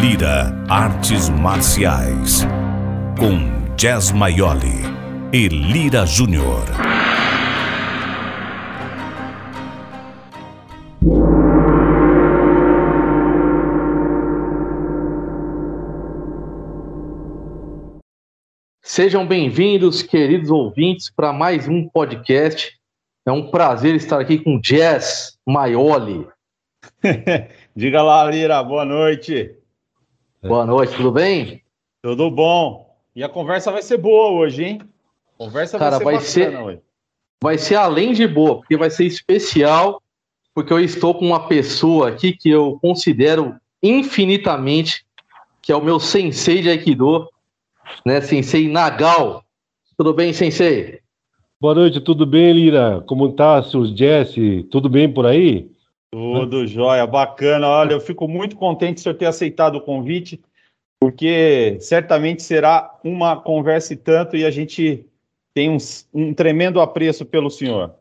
Lira Artes Marciais. Com Jazz Maioli e Lira Júnior. Sejam bem-vindos, queridos ouvintes, para mais um podcast. É um prazer estar aqui com Jazz Maioli. Diga lá, Lira, boa noite. Boa noite, tudo bem? Tudo bom. E a conversa vai ser boa hoje, hein? A conversa Cara, vai ser, vai ser, vai ser além de boa, porque vai ser especial, porque eu estou com uma pessoa aqui que eu considero infinitamente, que é o meu sensei de Aikido, né, Sensei Nagal. Tudo bem, Sensei? Boa noite, tudo bem, Lira? Como tá, Sr. Jesse? Tudo bem por aí? Tudo jóia, bacana. Olha, eu fico muito contente de senhor ter aceitado o convite, porque certamente será uma conversa e tanto, e a gente tem um, um tremendo apreço pelo senhor.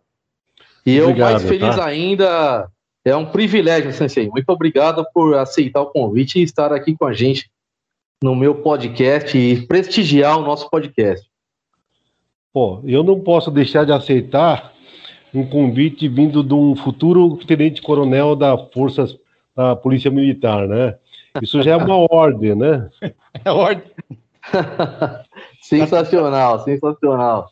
E eu, obrigado, mais feliz tá? ainda, é um privilégio, Sensei. Muito obrigado por aceitar o convite e estar aqui com a gente no meu podcast e prestigiar o nosso podcast. Pô, eu não posso deixar de aceitar um convite vindo de um futuro tenente-coronel da Forças da Polícia Militar, né? Isso já é uma ordem, né? É ordem. sensacional, sensacional.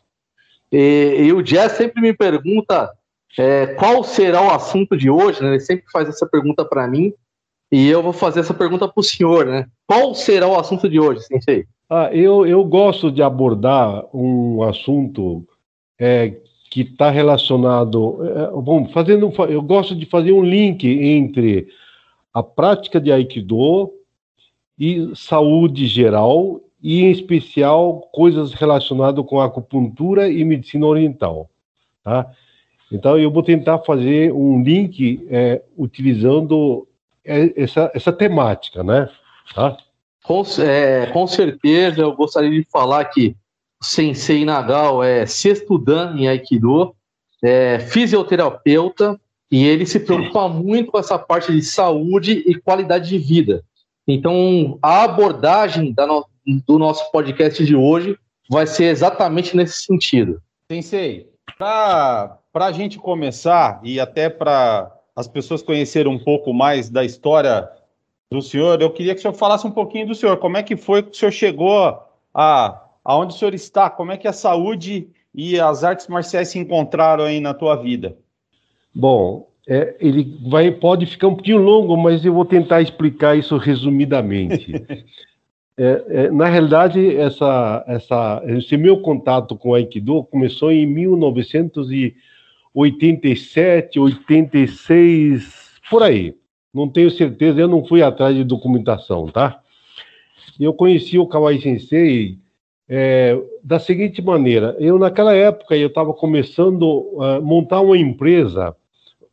E, e, o Jazz sempre me pergunta é, qual será o assunto de hoje, né? Ele sempre faz essa pergunta para mim e eu vou fazer essa pergunta para o senhor, né? Qual será o assunto de hoje, Sensei? Ah, eu, eu gosto de abordar um assunto é, que está relacionado. É, bom, fazendo, eu gosto de fazer um link entre a prática de Aikido e saúde geral, e em especial coisas relacionadas com acupuntura e medicina oriental. Tá? Então, eu vou tentar fazer um link é, utilizando é, essa, essa temática, né? Tá? Com, é, com certeza, eu gostaria de falar que Sensei Nagal é sexto dan em Aikido, é fisioterapeuta, e ele se preocupa muito com essa parte de saúde e qualidade de vida. Então, a abordagem no, do nosso podcast de hoje vai ser exatamente nesse sentido. Sensei, para a gente começar e até para as pessoas conhecerem um pouco mais da história do senhor, eu queria que o senhor falasse um pouquinho do senhor. Como é que foi que o senhor chegou a aonde o senhor está? Como é que a saúde e as artes marciais se encontraram aí na tua vida? Bom, é, ele vai pode ficar um pouquinho longo, mas eu vou tentar explicar isso resumidamente. é, é, na realidade, essa, essa, esse meu contato com o Aikido começou em 1900 e 87, 86, por aí. Não tenho certeza, eu não fui atrás de documentação, tá? Eu conheci o Kawai Sensei é, da seguinte maneira: eu, naquela época, eu estava começando a montar uma empresa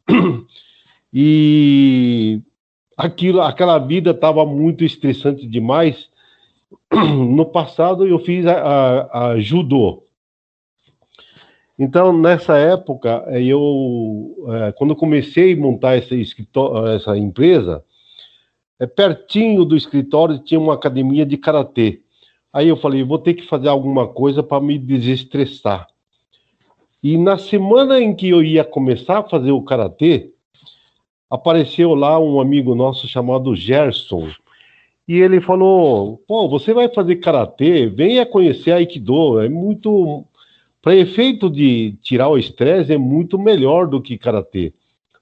e aquilo, aquela vida estava muito estressante demais. No passado, eu fiz a, a, a judô. Então, nessa época, eh, eu, é, quando comecei a montar essa, essa empresa, é, pertinho do escritório tinha uma academia de karatê. Aí eu falei, vou ter que fazer alguma coisa para me desestressar. E na semana em que eu ia começar a fazer o karatê, apareceu lá um amigo nosso chamado Gerson. E ele falou: Pô, você vai fazer karatê? Venha conhecer Aikido. É muito para efeito de tirar o estresse, é muito melhor do que karatê.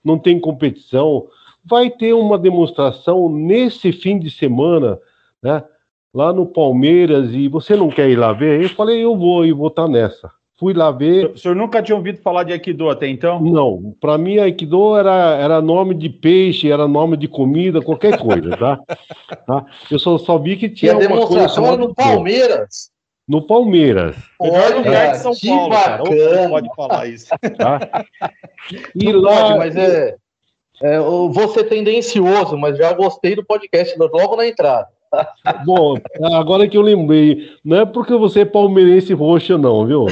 Não tem competição. Vai ter uma demonstração nesse fim de semana, né? Lá no Palmeiras, e você não quer ir lá ver? Eu falei, eu vou e vou estar tá nessa. Fui lá ver. O senhor nunca tinha ouvido falar de Aikido até então? Não. Para mim, Aikido era, era nome de peixe, era nome de comida, qualquer coisa, tá? tá? Eu só, só vi que tinha e a uma coisa. no Palmeiras no Palmeiras. Olha, lugar de São Paulo, bacana. cara. pode falar isso. Tá? E Não lá, pode, mas é, é, eu vou ser tendencioso, mas já gostei do podcast logo na entrada. Bom, agora que eu lembrei, não é porque você é palmeirense roxo, não, viu?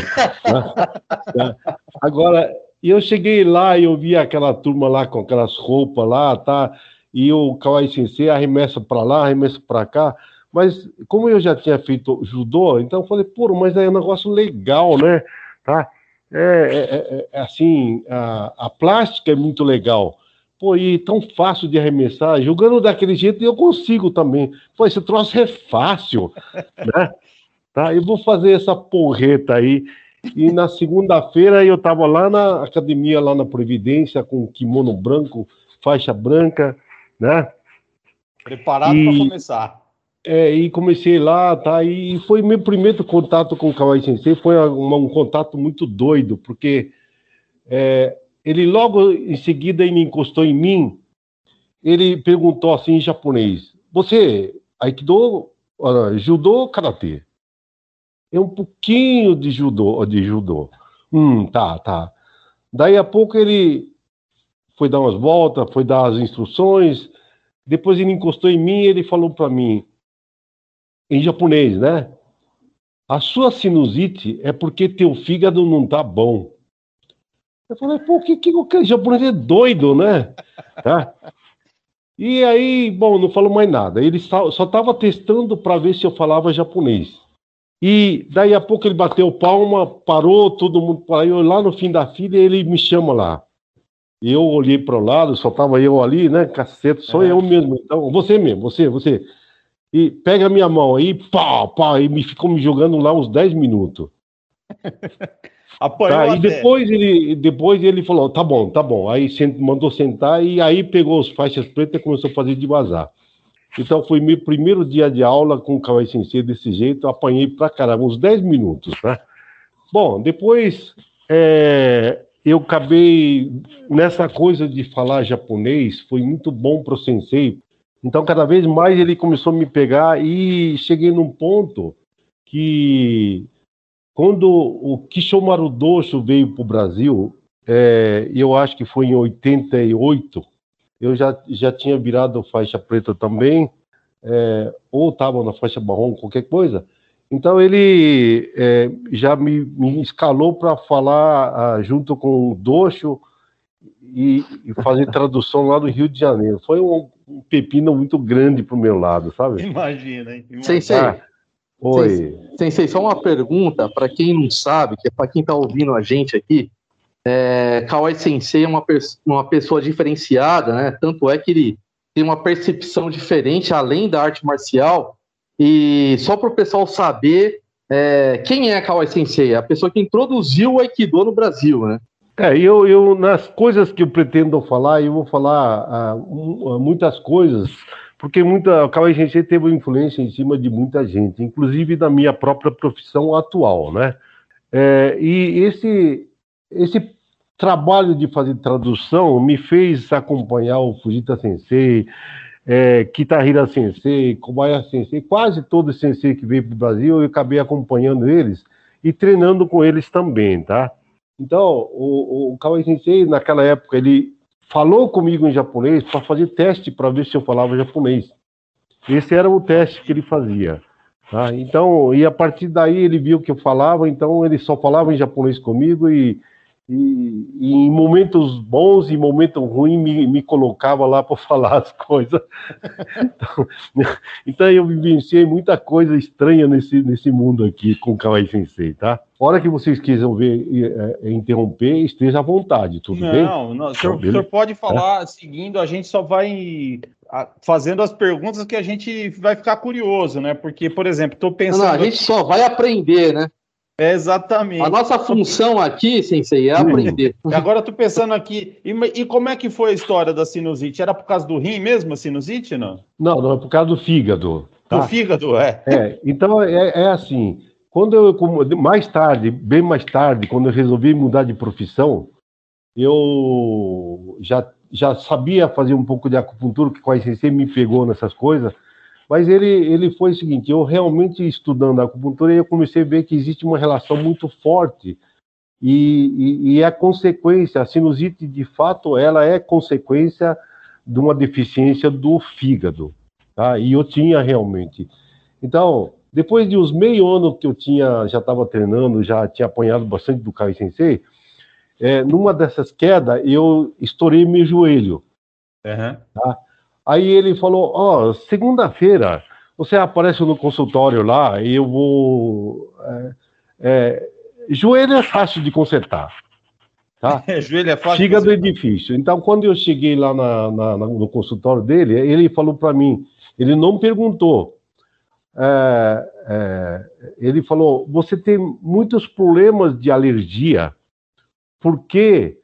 Agora, eu cheguei lá e eu vi aquela turma lá com aquelas roupas lá, tá? e o Kawai Sensei arremessa para lá, arremessa para cá. Mas como eu já tinha feito judô, então eu falei, pô, mas é um negócio legal, né? Tá? É, é, é, é assim, a, a, plástica é muito legal. Pô, e tão fácil de arremessar, jogando daquele jeito eu consigo também. Pô, esse troço é fácil, né? Tá? Eu vou fazer essa porreta aí. E na segunda-feira eu estava lá na academia, lá na Previdência, com kimono branco, faixa branca, né? Preparado para começar. É, e comecei lá, tá? E foi meu primeiro contato com o Kawai Sensei, foi um, um contato muito doido, porque é, ele logo em seguida ele encostou em mim, ele perguntou assim em japonês: Você, Aikido, uh, judô karatê? É um pouquinho de judô, de judô. Hum, tá, tá. Daí a pouco ele foi dar umas voltas, foi dar as instruções. Depois ele encostou em mim e ele falou para mim: em japonês, né? A sua sinusite é porque teu fígado não tá bom. Eu falei, pô, que, que o japonês é doido, né? Tá? E aí, bom, não falou mais nada. Ele só estava testando para ver se eu falava japonês. E daí a pouco ele bateu palma, parou, todo mundo parou. Lá no fim da fila, ele me chama lá. Eu olhei para o lado, só tava eu ali, né? Cacete, sou é. eu mesmo. Então, você mesmo, você, você e pega a minha mão aí, pá, pá, e me ficou me jogando lá uns 10 minutos. Apanhou tá, e depois ele, depois ele falou, tá bom, tá bom. Aí mandou sentar e aí pegou as faixas pretas e começou a fazer de vazar. Então foi meu primeiro dia de aula com o Kawai Sensei desse jeito, apanhei pra caramba, uns 10 minutos, né? Bom, depois é, eu acabei nessa coisa de falar japonês, foi muito bom pro Sensei, então, cada vez mais ele começou a me pegar e cheguei num ponto que, quando o Kishomaru Dosho veio para o Brasil, é, eu acho que foi em 88, eu já, já tinha virado faixa preta também, é, ou estava na faixa marrom, qualquer coisa. Então ele é, já me, me escalou para falar ah, junto com o Docho e, e, fazer tradução lá do Rio de Janeiro. Foi um, um pepino muito grande pro meu lado, sabe? Imagina, hein? Imagina. Sensei, ah, oi. Sensei, só uma pergunta para quem não sabe, que é para quem está ouvindo a gente aqui. É, Kawai Sensei é uma, uma pessoa diferenciada, né? Tanto é que ele tem uma percepção diferente além da arte marcial. E só para o pessoal saber é, quem é Kawai Sensei, a pessoa que introduziu o Aikido no Brasil, né? É, eu, eu, nas coisas que eu pretendo falar, eu vou falar uh, muitas coisas, porque muita, o Sensei teve influência em cima de muita gente, inclusive da minha própria profissão atual, né? É, e esse, esse trabalho de fazer tradução me fez acompanhar o Fujita Sensei, é, Kitahira Sensei, Kobayashi Sensei, quase todos sensei que veio para o Brasil, eu acabei acompanhando eles e treinando com eles também, tá? Então, o, o Kawai Sensei, naquela época, ele falou comigo em japonês para fazer teste para ver se eu falava japonês. Esse era o teste que ele fazia. Tá? Então, e a partir daí ele viu que eu falava, então ele só falava em japonês comigo e e, e, em momentos bons e momentos ruins me, me colocava lá para falar as coisas. Então, então, eu vivenciei muita coisa estranha nesse, nesse mundo aqui com o Kawai Sensei, tá? A hora que vocês quiserem ver, é, interromper, esteja à vontade, tudo não, bem? Não, o senhor, o senhor pode falar é? seguindo, a gente só vai fazendo as perguntas que a gente vai ficar curioso, né? Porque, por exemplo, estou pensando. Não, a gente só vai aprender, né? É exatamente. A nossa função aqui, Sensei, é aprender. Agora eu tô pensando aqui, e, e, como é que foi a história da sinusite? Era por causa do rim mesmo, a sinusite, não? Não, não, é por causa do fígado. Tá? Do fígado, é. É, então é, é assim, quando eu, mais tarde, bem mais tarde, quando eu resolvi mudar de profissão, eu já, já sabia fazer um pouco de acupuntura, que quase sempre me pegou nessas coisas, mas ele, ele foi o seguinte: eu realmente estudando a acupuntura, eu comecei a ver que existe uma relação muito forte e, e, e é consequência, a sinusite de fato, ela é consequência de uma deficiência do fígado, tá? E eu tinha realmente. Então, depois de uns meio ano que eu tinha, já estava treinando, já tinha apanhado bastante do Kai Sensei, é, numa dessas quedas, eu estourei meu joelho. Uhum. Tá? Aí ele falou: Ó, oh, segunda-feira você aparece no consultório lá e eu vou. É, é, joelho é fácil de consertar. Tá? joelho é fácil. Fígado é difícil. Então, quando eu cheguei lá na, na, no consultório dele, ele falou para mim: ele não perguntou. É, é, ele falou: você tem muitos problemas de alergia, por que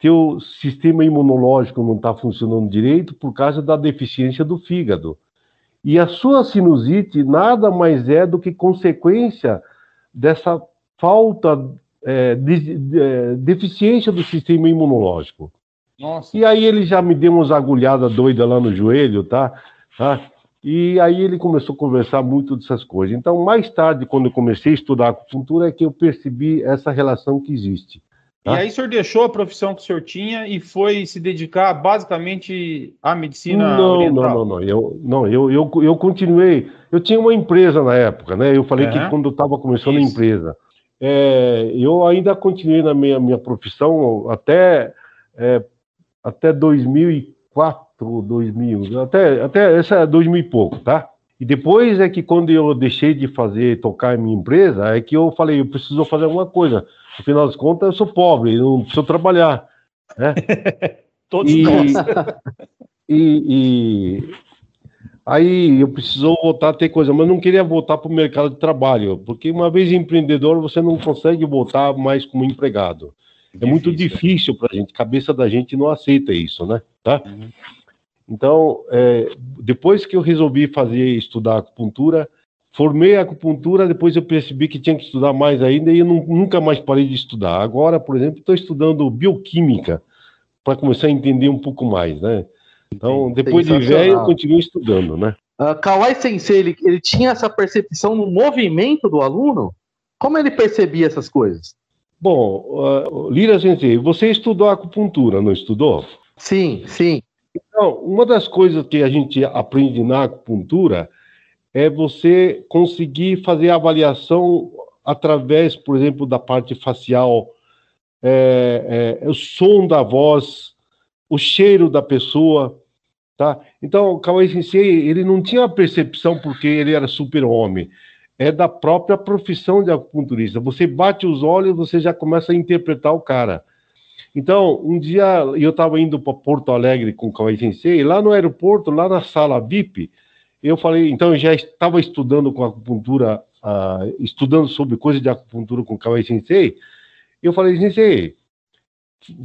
teu sistema imunológico não está funcionando direito por causa da deficiência do fígado. E a sua sinusite nada mais é do que consequência dessa falta é, de, de, deficiência do sistema imunológico. Nossa. E aí ele já me deu umas agulhadas doidas lá no joelho, tá? tá? E aí ele começou a conversar muito dessas coisas. Então, mais tarde, quando eu comecei a estudar acupuntura, é que eu percebi essa relação que existe. Tá? E aí o senhor deixou a profissão que o senhor tinha e foi se dedicar basicamente à medicina não, oriental? Não, não, não. Eu, não eu, eu, eu continuei. Eu tinha uma empresa na época, né? Eu falei que quando eu estava começando Isso. a empresa. É, eu ainda continuei na minha, minha profissão até, é, até 2004, 2000, até, até essa 2000 e pouco, tá? E depois é que quando eu deixei de fazer, tocar a minha empresa, é que eu falei, eu preciso fazer alguma coisa. Afinal das contas, eu sou pobre, não preciso trabalhar. Né? Todos e, nós. E, e, aí eu preciso voltar a ter coisa, mas não queria voltar para o mercado de trabalho, porque uma vez empreendedor, você não consegue voltar mais como empregado. Difícil. É muito difícil para a gente, cabeça da gente não aceita isso, né? Tá? Uhum. Então, é, depois que eu resolvi fazer, estudar acupuntura, Formei a acupuntura, depois eu percebi que tinha que estudar mais ainda e eu não, nunca mais parei de estudar. Agora, por exemplo, estou estudando bioquímica para começar a entender um pouco mais, né? Então, depois de velho, eu continuo estudando, né? Uh, Kawai Sensei, ele, ele tinha essa percepção no movimento do aluno? Como ele percebia essas coisas? Bom, uh, Lira Sensei, você estudou acupuntura, não estudou? Sim, sim. Então, uma das coisas que a gente aprende na acupuntura é você conseguir fazer a avaliação através, por exemplo, da parte facial, é, é, o som da voz, o cheiro da pessoa, tá? Então, o Kawai Sensei, ele não tinha percepção porque ele era super-homem, é da própria profissão de acupunturista. Você bate os olhos, você já começa a interpretar o cara. Então, um dia eu estava indo para Porto Alegre com o Kawai Sensei, lá no aeroporto, lá na sala VIP, eu falei, então eu já estava estudando com acupuntura, uh, estudando sobre coisas de acupuntura com o Kawai Sensei. Eu falei, Sensei,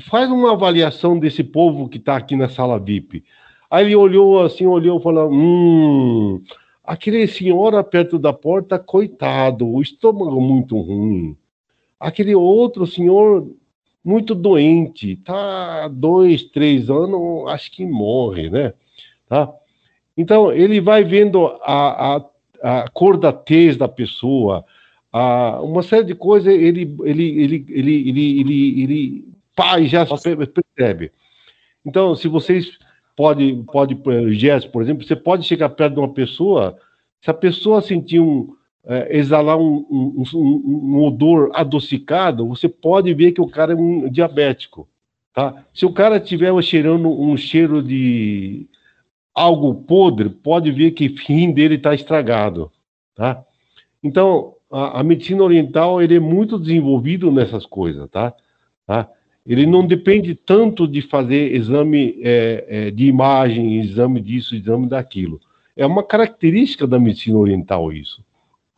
faz uma avaliação desse povo que está aqui na sala VIP. Aí ele olhou assim, olhou e falou: Hum, aquele senhor perto da porta, coitado, o estômago muito ruim. Aquele outro senhor muito doente, tá dois, três anos, acho que morre, né? Tá? Então, ele vai vendo a, a, a cor da tez da pessoa, a, uma série de coisas, ele, ele, ele, ele, ele, ele, ele pá, já percebe. Então, se vocês pode, pode, Jess, por exemplo, você pode chegar perto de uma pessoa, se a pessoa sentir um, é, exalar um, um, um, um, odor adocicado, você pode ver que o cara é um diabético, tá? Se o cara estiver cheirando um cheiro de algo podre, pode ver que o dele está estragado, tá? Então, a, a, medicina oriental ele é muito desenvolvido nessas coisas, tá? tá? Ele não depende tanto de fazer exame é, é, de imagem, exame disso, exame daquilo. É uma característica da medicina oriental isso.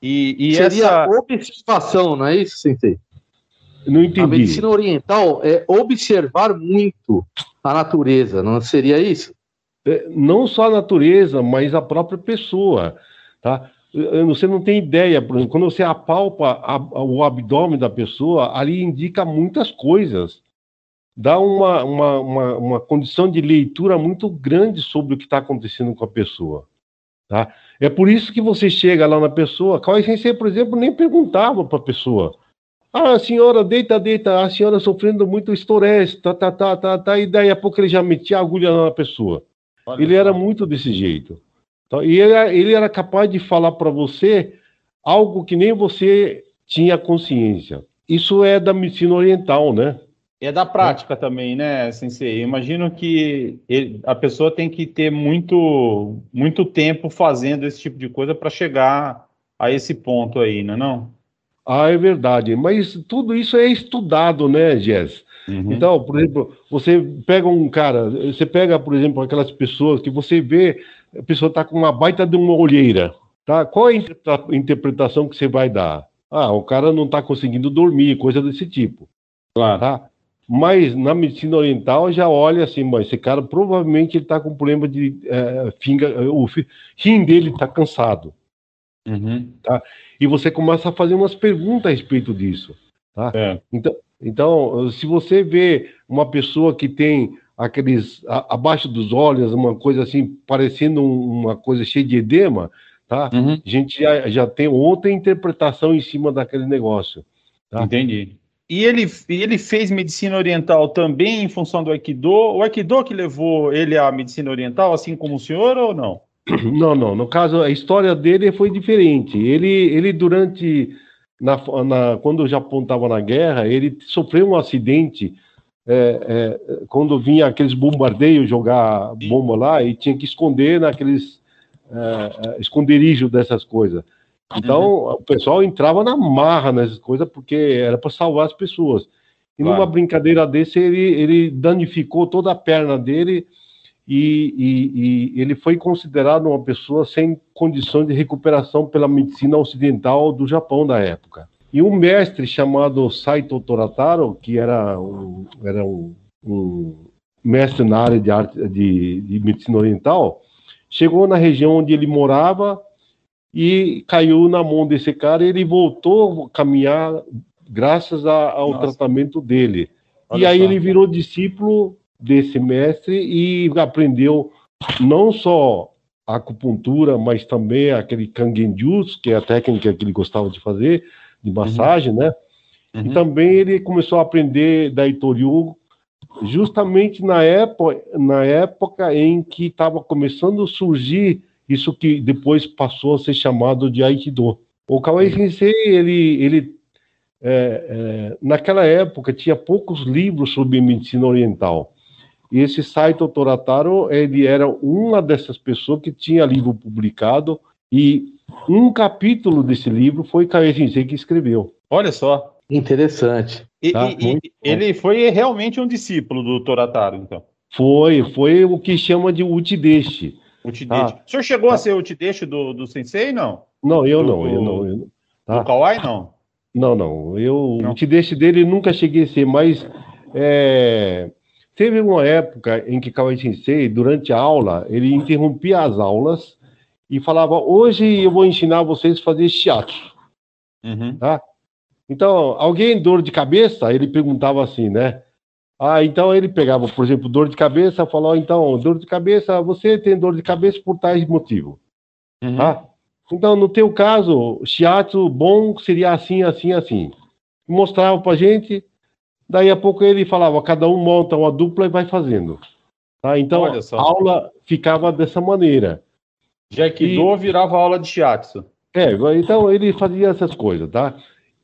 E, e Seria essa observação, não é isso, Sensei? Não entendi. A medicina oriental é observar muito a natureza, não seria isso? É, não só a natureza, mas a própria pessoa, tá? Você não tem ideia, por exemplo, quando você apalpa a, o abdômen da pessoa, ali indica muitas coisas. Dá uma, uma, uma, uma condição de leitura muito grande sobre o que está acontecendo com a pessoa. Tá? É por isso que você chega lá na pessoa, Kawai Sensei, por exemplo, nem perguntava para a pessoa. Ah, a senhora deita, deita, a senhora sofrendo muito estresse, tá, tá, tá, tá, tá, e daí a pouco ele já metia a agulha na pessoa. Olha ele era muito desse jeito. Então, e ele, ele era capaz de falar para você algo que nem você tinha consciência. Isso é da medicina oriental, né? É da prática é. também, né, Sensei? Eu imagino que ele, a pessoa tem que ter muito, muito tempo fazendo esse tipo de coisa para chegar a esse ponto aí, não é não? Ah, é verdade. Mas tudo isso é estudado, né, Jess? Uhum. Então, por exemplo, você pega um cara, você pega, por exemplo, aquelas pessoas que você vê, a pessoa está com uma baita de uma olheira, tá? Qual é a interpretação que você vai dar? Ah, o cara não está conseguindo dormir, coisa desse tipo. Claro. Tá? Mas na medicina oriental já olha assim, esse cara provavelmente ele está com problema de é, finga, o rim dele está cansado. Uhum. Tá? E você começa a fazer umas perguntas a respeito disso. Tá? É. Então, então, se você vê uma pessoa que tem aqueles a, abaixo dos olhos, uma coisa assim, parecendo uma coisa cheia de edema, tá? Uhum. A gente já, já tem outra interpretação em cima daquele negócio. Tá? Entendi. E ele, ele fez medicina oriental também em função do Aikido? O Aikido que levou ele à medicina oriental, assim como o senhor, ou não? Não, não. No caso, a história dele foi diferente. Ele, ele durante. Na, na, quando o Japão estava na guerra, ele sofreu um acidente é, é, quando vinha aqueles bombardeios jogar bomba lá e tinha que esconder naqueles é, é esconderijos dessas coisas. Então, uhum. o pessoal entrava na marra nessas coisas porque era para salvar as pessoas. E claro. numa brincadeira desse, ele, ele danificou toda a perna dele e, e, e, ele foi considerado uma pessoa sem condições de recuperação pela medicina ocidental do Japão da época. E um mestre chamado Saito Torataro, que era um, era um, um mestre na área de, arte, de, de medicina oriental, chegou na região onde ele morava e caiu na mão desse cara e ele voltou a caminhar graças a, ao Nossa. tratamento dele. Olha e aí só. ele virou discípulo desse mestre e aprendeu não só a acupuntura, mas também aquele kangenjutsu, que é a técnica que ele gostava de fazer, de massagem, uhum. né? Uhum. E também ele começou a aprender da Itoriu justamente na época, na época em que estava começando a surgir isso que depois passou a ser chamado de Aikido. O Kawai Sensei, ele, ele é, é, naquela época tinha poucos livros sobre medicina oriental. E esse Saito Torataro, ele era uma dessas pessoas que tinha livro publicado e um capítulo desse livro foi Kawai Sensei que escreveu. Olha só. Interessante. E, tá? e, e ele foi realmente um discípulo do Torataro, então? Foi, foi o que chama de Utideshi. Utidete. Ah, o senhor chegou tá. a ser o Utidete do, do Sensei, não? Não, eu do, não, eu não. Eu, tá. Do Kawai, não? Não, não. Eu, não. O Utidete dele nunca cheguei a ser, mas é, teve uma época em que Kawai Sensei, durante a aula, ele interrompia as aulas e falava: Hoje eu vou ensinar vocês a fazer shiatsu. Uhum. Tá? Então, alguém dor de cabeça? Ele perguntava assim, né? Ah, então ele pegava, por exemplo, dor de cabeça, falou, então, dor de cabeça, você tem dor de cabeça por tais motivos. Uhum. Tá? Então, no teu caso, shiatsu bom seria assim, assim, assim. Mostrava pra gente, daí a pouco ele falava, cada um monta uma dupla e vai fazendo. Tá? Então, a aula ficava dessa maneira. Já que e... virava aula de shiatsu. É, então ele fazia essas coisas, tá?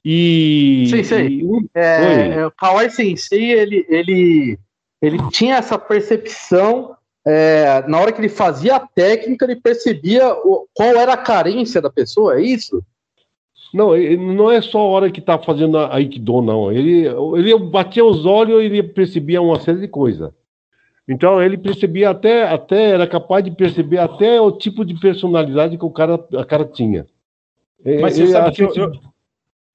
E. Sim, sim. É, é, o Kawai Sensei, ele, ele, ele tinha essa percepção. É, na hora que ele fazia a técnica, ele percebia o, qual era a carência da pessoa, é isso? Não, não é só a hora que tá fazendo a Aikido, não. Ele, ele batia os olhos e ele percebia uma série de coisas. Então ele percebia até, até, era capaz de perceber até o tipo de personalidade que o cara, a cara tinha. Mas você sabe que eu, eu,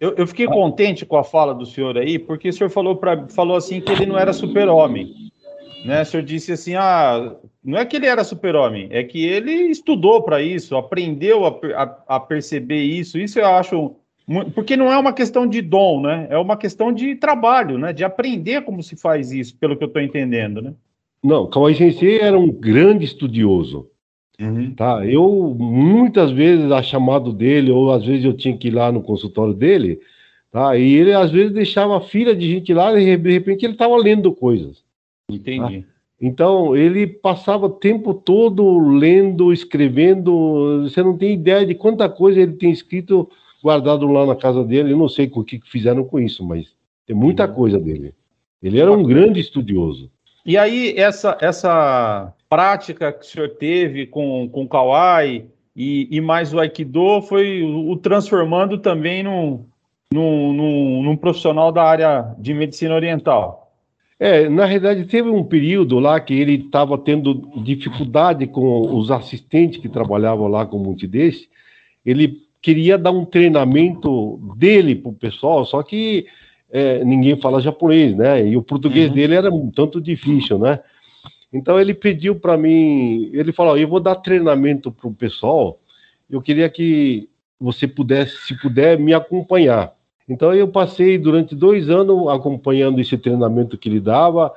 eu, fiquei contente com a fala do senhor aí, porque o senhor falou, pra, falou assim que ele não era super-homem. Né? O senhor disse assim: ah, não é que ele era super-homem, é que ele estudou para isso, aprendeu a, a, a, perceber isso. Isso eu acho. Porque não é uma questão de dom, né? É uma questão de trabalho, né? De aprender como se faz isso, pelo que eu estou entendendo, né? Não, Kawai Sensei era um grande estudioso. Uhum. Tá? Eu, muitas vezes, a chamado dele, ou às vezes eu tinha que ir lá no consultório dele, tá? e ele às vezes deixava a filha de gente lá e de repente ele estava lendo coisas. Entendi. Tá? Então, ele passava o tempo todo lendo, escrevendo. Você não tem ideia de quanta coisa ele tem escrito guardado lá na casa dele. Eu não sei o que fizeram com isso, mas tem muita uhum. coisa dele. Ele era um grande estudioso. E aí, essa, essa prática que o senhor teve com, com o Kawai e, e mais o Aikido foi o, transformando também num, num, num, num profissional da área de medicina oriental. É, na realidade, teve um período lá que ele estava tendo dificuldade com os assistentes que trabalhavam lá com o Multidesse. Ele queria dar um treinamento dele para o pessoal, só que é, ninguém fala japonês, né? E o português uhum. dele era um tanto difícil, né? Então ele pediu para mim, ele falou: eu vou dar treinamento para o pessoal. Eu queria que você pudesse, se puder, me acompanhar. Então eu passei durante dois anos acompanhando esse treinamento que ele dava.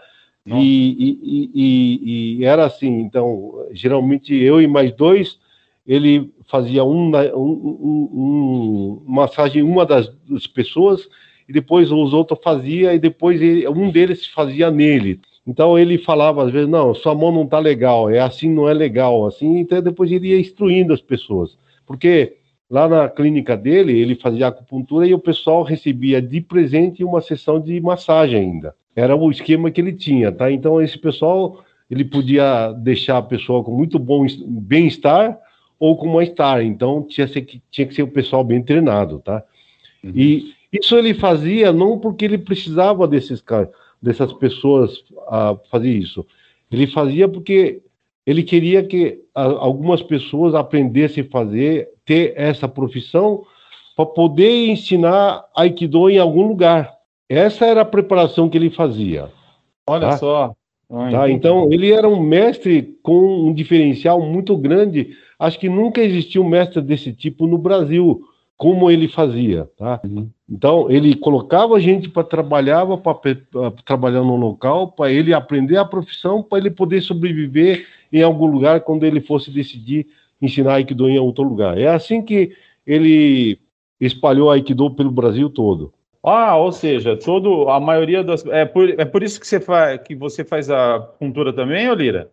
E, e, e, e, era assim, então, geralmente eu e mais dois, ele fazia um, um, um, massagem uma das, das, pessoas, e depois os outros fazia, e depois ele, um deles fazia nele. Então ele falava às vezes, não, sua mão não está legal, é assim, não é legal, assim, então depois ele ia instruindo as pessoas. Porque Lá na clínica dele, ele fazia acupuntura e o pessoal recebia de presente uma sessão de massagem ainda. Era o esquema que ele tinha, tá? Então esse pessoal, ele podia deixar a pessoa com muito bom bem-estar ou com mal-estar. Então tinha, que, tinha que ser o pessoal bem treinado, tá? Uhum. E isso ele fazia não porque ele precisava desses dessas pessoas a fazer isso. Ele fazia porque ele queria que algumas pessoas aprendessem a fazer ter essa profissão para poder ensinar Aikido em algum lugar. Essa era a preparação que ele fazia. Olha tá? só. tá? Então, ele era um mestre com um diferencial muito grande. Acho que nunca existiu um mestre desse tipo no Brasil, como ele fazia. Tá? Uhum. Então, ele colocava a gente para trabalhar, para trabalhar no local, para ele aprender a profissão, para ele poder sobreviver em algum lugar quando ele fosse decidir ensinar Aikido em outro lugar. É assim que ele espalhou Aikido pelo Brasil todo. Ah, ou seja, todo a maioria das é por, é por isso que você faz que você faz a cultura também, Olira?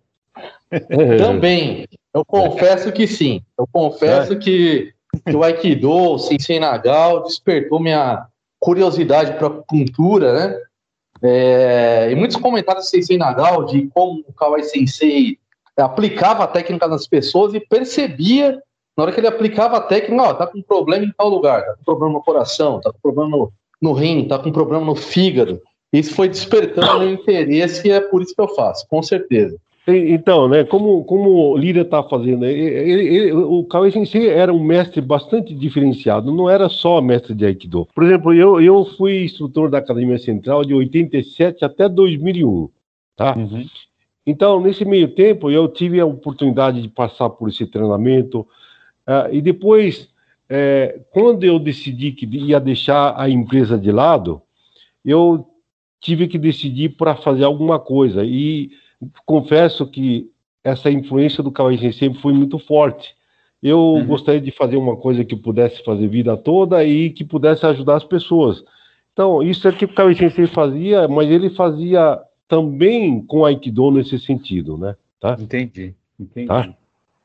É. Também. Eu confesso que sim. Eu confesso é. que, que o Aikido, o Sensei Nagal, despertou minha curiosidade para cultura, né? É, e muitos comentários do Sensei Nagal de como o Kawai Sensei aplicava a técnica nas pessoas e percebia, na hora que ele aplicava a técnica, ó, tá com problema em tal lugar, tá com problema no coração, tá com problema no, no rim, tá com problema no fígado. Isso foi despertando meu interesse e é por isso que eu faço, com certeza. Então, né, como, como o Lira está fazendo, ele, ele, o Cauê Sensei era um mestre bastante diferenciado, não era só mestre de Aikido. Por exemplo, eu, eu fui instrutor da Academia Central de 87 até 2001, tá? Uhum. Então, nesse meio tempo, eu tive a oportunidade de passar por esse treinamento. Uh, e depois, é, quando eu decidi que ia deixar a empresa de lado, eu tive que decidir para fazer alguma coisa. E confesso que essa influência do Kawai sempre foi muito forte. Eu uhum. gostaria de fazer uma coisa que pudesse fazer vida toda e que pudesse ajudar as pessoas. Então, isso é que o Kawai Sensei fazia, mas ele fazia também com Aikido nesse sentido, né? Tá? Entendi, entendi. Tá?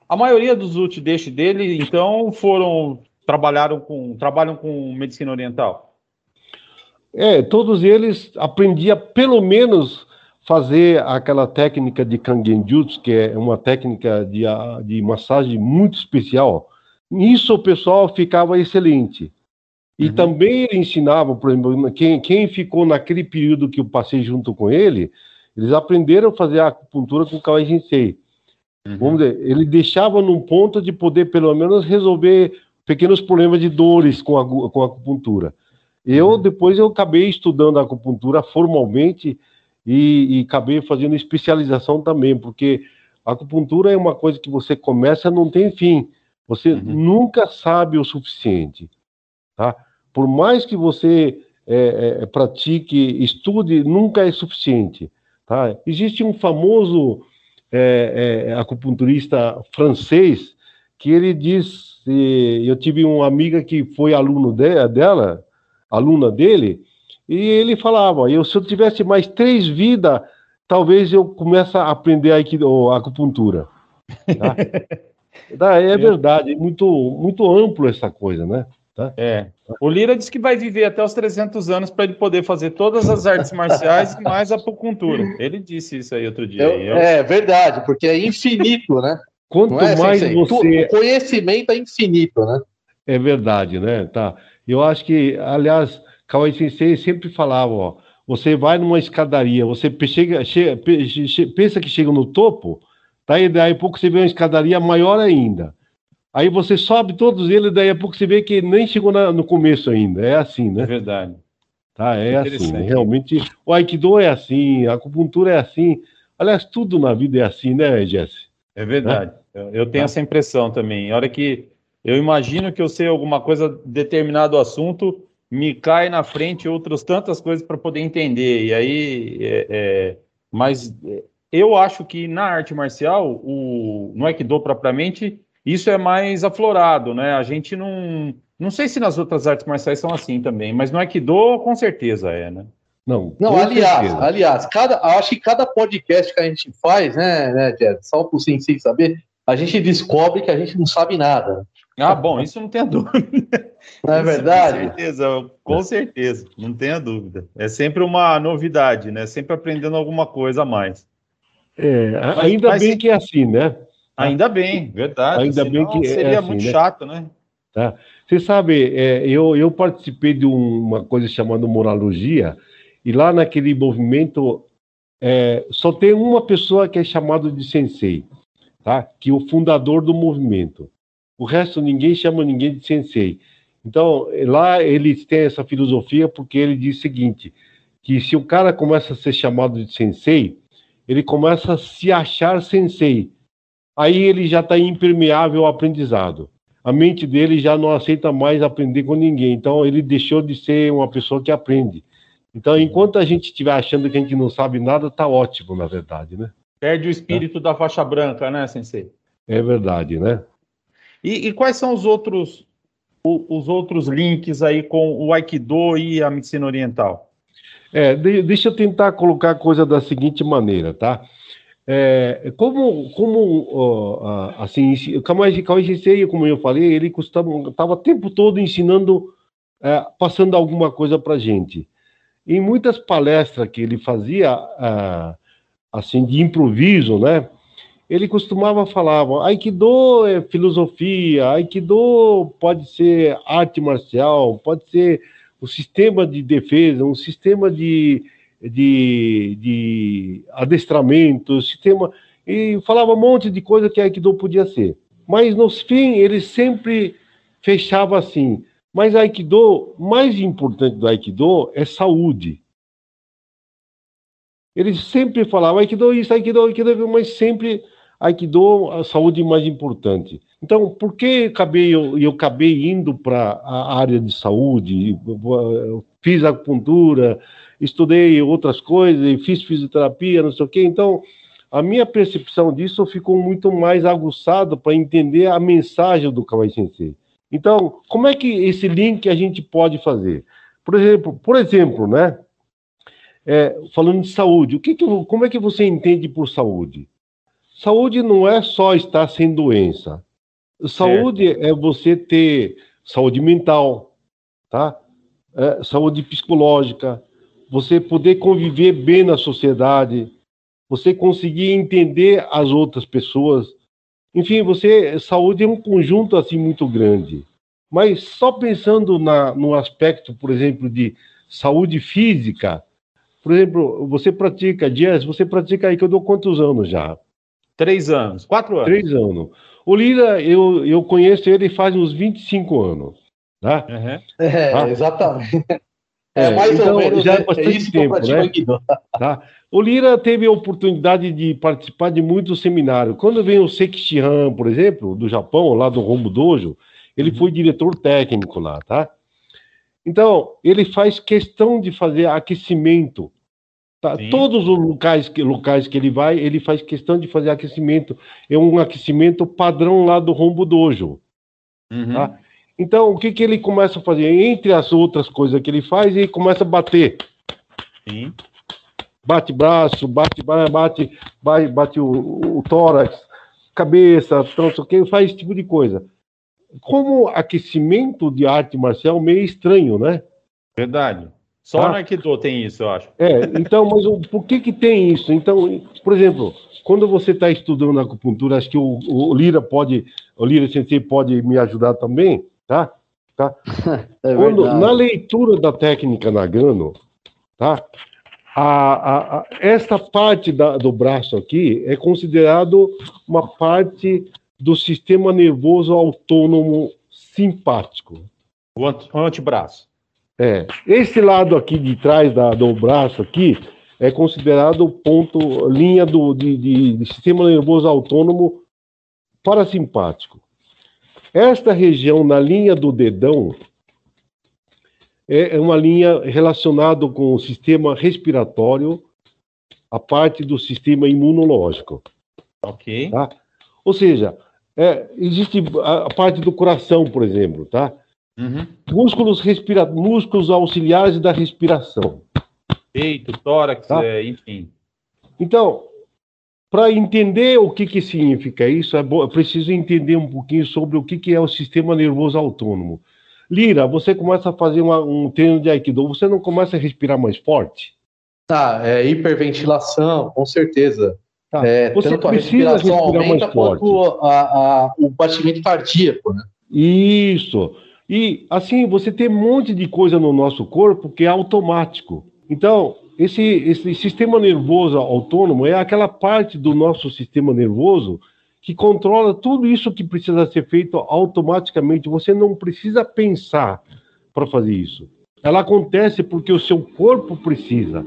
A maioria dos utideixes dele, então, foram trabalharam com trabalham com medicina oriental. É, todos eles aprendia pelo menos fazer aquela técnica de Kangenjutsu, que é uma técnica de, de massagem muito especial. Nisso o pessoal ficava excelente. E uhum. também ele ensinava, por exemplo, quem, quem ficou naquele período que eu passei junto com ele, eles aprenderam a fazer a acupuntura com o Kawai Jinsei. Uhum. Vamos dizer, ele deixava num ponto de poder, pelo menos, resolver pequenos problemas de dores com a, com a acupuntura. Eu, uhum. depois, eu acabei estudando a acupuntura formalmente e, e acabei fazendo especialização também, porque a acupuntura é uma coisa que você começa não tem fim. Você uhum. nunca sabe o suficiente. Tá? Por mais que você é, é, pratique, estude, nunca é suficiente. Tá? Existe um famoso é, é acupunturista francês que ele diz, eu tive uma amiga que foi aluno de, dela, aluna dele, e ele falava, eu, se eu tivesse mais três vidas, talvez eu comece a aprender a acupuntura. Tá? é verdade, é muito, muito amplo essa coisa, né? Tá? É. O Lira disse que vai viver até os 300 anos para ele poder fazer todas as artes marciais e mais a acupuntura. Ele disse isso aí outro dia. Eu, eu... É verdade, porque é infinito, né? Quanto é, mais você. O conhecimento é infinito, né? É verdade, né? Tá. Eu acho que, aliás, Kawai Sensei sempre falava, ó, você vai numa escadaria, você chega, chega, pensa que chega no topo, tá? E daí a pouco você vê uma escadaria maior ainda. Aí você sobe todos eles, daí a pouco você vê que nem chegou na, no começo ainda. É assim, né? É verdade. Tá, é assim. Né? Realmente, o Aikido é assim, a acupuntura é assim. Aliás, tudo na vida é assim, né, Jesse? É verdade. Eu, eu tenho tá. essa impressão também. A hora que eu imagino que eu sei alguma coisa, determinado assunto, me cai na frente outras tantas coisas para poder entender. E aí, é, é, mas é, eu acho que na arte marcial, o, no Aikido propriamente, isso é mais aflorado, né? A gente não. Não sei se nas outras artes marciais são assim também, mas no Aikido com certeza é, né? Não, não aliás, certeza. aliás, cada, acho que cada podcast que a gente faz, né, né Jess, só por sim saber, a gente descobre que a gente não sabe nada. Ah, bom, isso não tenha dúvida. Não é verdade? Com certeza, com certeza, não tenha dúvida. É sempre uma novidade, né? Sempre aprendendo alguma coisa a mais. É, ainda mas, bem que é assim, né? Ainda bem, verdade. Ainda bem que é seria é assim, muito né? chato, né? Tá. Você sabe, é, eu, eu participei de uma coisa chamada moralogia, e lá naquele movimento é, só tem uma pessoa que é chamado de sensei, tá? Que é o fundador do movimento. O resto ninguém chama ninguém de sensei. Então, lá eles têm essa filosofia porque ele diz o seguinte, que se o cara começa a ser chamado de sensei, ele começa a se achar sensei aí ele já está impermeável ao aprendizado. A mente dele já não aceita mais aprender com ninguém. Então, ele deixou de ser uma pessoa que aprende. Então, enquanto a gente estiver achando que a gente não sabe nada, está ótimo, na verdade, né? Perde o espírito é. da faixa branca, né, Sensei? É verdade, né? E, e quais são os outros, o, os outros links aí com o Aikido e a medicina oriental? É, de, deixa eu tentar colocar a coisa da seguinte maneira, tá? É, como, como assim, o Kawai Sensei, como eu falei, ele estava o tempo todo ensinando, é, passando alguma coisa para gente. Em muitas palestras que ele fazia, é, assim, de improviso, né? Ele costumava falar, Aikido é filosofia, Aikido pode ser arte marcial, pode ser o sistema de defesa, um sistema de, de, de adestramento, sistema, e falava um monte de coisa que Aikido podia ser. Mas, no fim, ele sempre fechava assim. Mas Aikido, mais importante do Aikido é saúde. Ele sempre falava Aikido isso, Aikido, Aikido, mas sempre Aikido, a saúde mais importante. Então, por que acabei, eu, eu acabei indo para a área de saúde? Fiz acupuntura, estudei outras coisas, fiz fisioterapia, não sei o quê. Então, a minha percepção disso ficou muito mais aguçada para entender a mensagem do Kawai Sensei. Então, como é que esse link a gente pode fazer? Por exemplo, por exemplo, né? É, falando de saúde, o que, que como é que você entende por saúde? Saúde não é só estar sem doença. Saúde certo. é você ter saúde mental, tá? É, saúde psicológica, você poder conviver bem na sociedade, você conseguir entender as outras pessoas. Enfim, você saúde é um conjunto assim muito grande. Mas só pensando na, no aspecto, por exemplo, de saúde física, por exemplo, você pratica, Dias, você pratica aí que eu dou quantos anos já? Três anos, quatro anos. Três anos. O Lira, eu, eu conheço ele faz uns 25 anos. Tá? Uhum. É, tá? exatamente. É, mais então, ou menos já é, é bastante é isso tempo, né? Tá? O Lira teve a oportunidade de participar de muitos seminários. Quando vem o Sekishihan, por exemplo, do Japão, lá do Rombo Dojo, ele uhum. foi diretor técnico lá, tá? Então, ele faz questão de fazer aquecimento. Tá? Todos os locais que, locais que ele vai, ele faz questão de fazer aquecimento. É um aquecimento padrão lá do Rombo Dojo. Uhum. Tá? Então, o que, que ele começa a fazer? Entre as outras coisas que ele faz, ele começa a bater. Sim. Bate braço, bate, bate, bate, bate o, o tórax, cabeça, não sei o que, faz esse tipo de coisa. como aquecimento de arte marcial meio estranho, né? Verdade. Só tá? no Aikido tem isso, eu acho. É, então, mas o, por que que tem isso? Então, por exemplo, quando você está estudando acupuntura, acho que o, o, Lira pode, o Lira Sensei pode me ajudar também, tá? tá? É quando, na leitura da técnica Nagano, tá? A, a, a, esta parte da, do braço aqui é considerado uma parte do sistema nervoso autônomo simpático. O, o antebraço. É. Esse lado aqui de trás da, do braço aqui é considerado ponto, linha do, de, de, de sistema nervoso autônomo parasimpático. Esta região na linha do dedão é, é uma linha relacionada com o sistema respiratório, a parte do sistema imunológico. Ok. Tá? Ou seja, é, existe a, a, parte do coração, por exemplo, tá? Uhum. Músculos, respira músculos auxiliares da respiração. Peito, tórax, tá? é, enfim. Então, para entender o que, que significa isso, é, é preciso entender um pouquinho sobre o que, que é o sistema nervoso autônomo. Lira, você começa a fazer uma, um treino de Aikido, você não começa a respirar mais forte? Tá, é hiperventilação, com certeza. Tá. É, você tanto a respiração aumenta quanto a, a, o batimento cardíaco, né? Isso. E assim, você tem um monte de coisa no nosso corpo que é automático. Então, esse, esse sistema nervoso autônomo é aquela parte do nosso sistema nervoso que controla tudo isso que precisa ser feito automaticamente. Você não precisa pensar para fazer isso. Ela acontece porque o seu corpo precisa.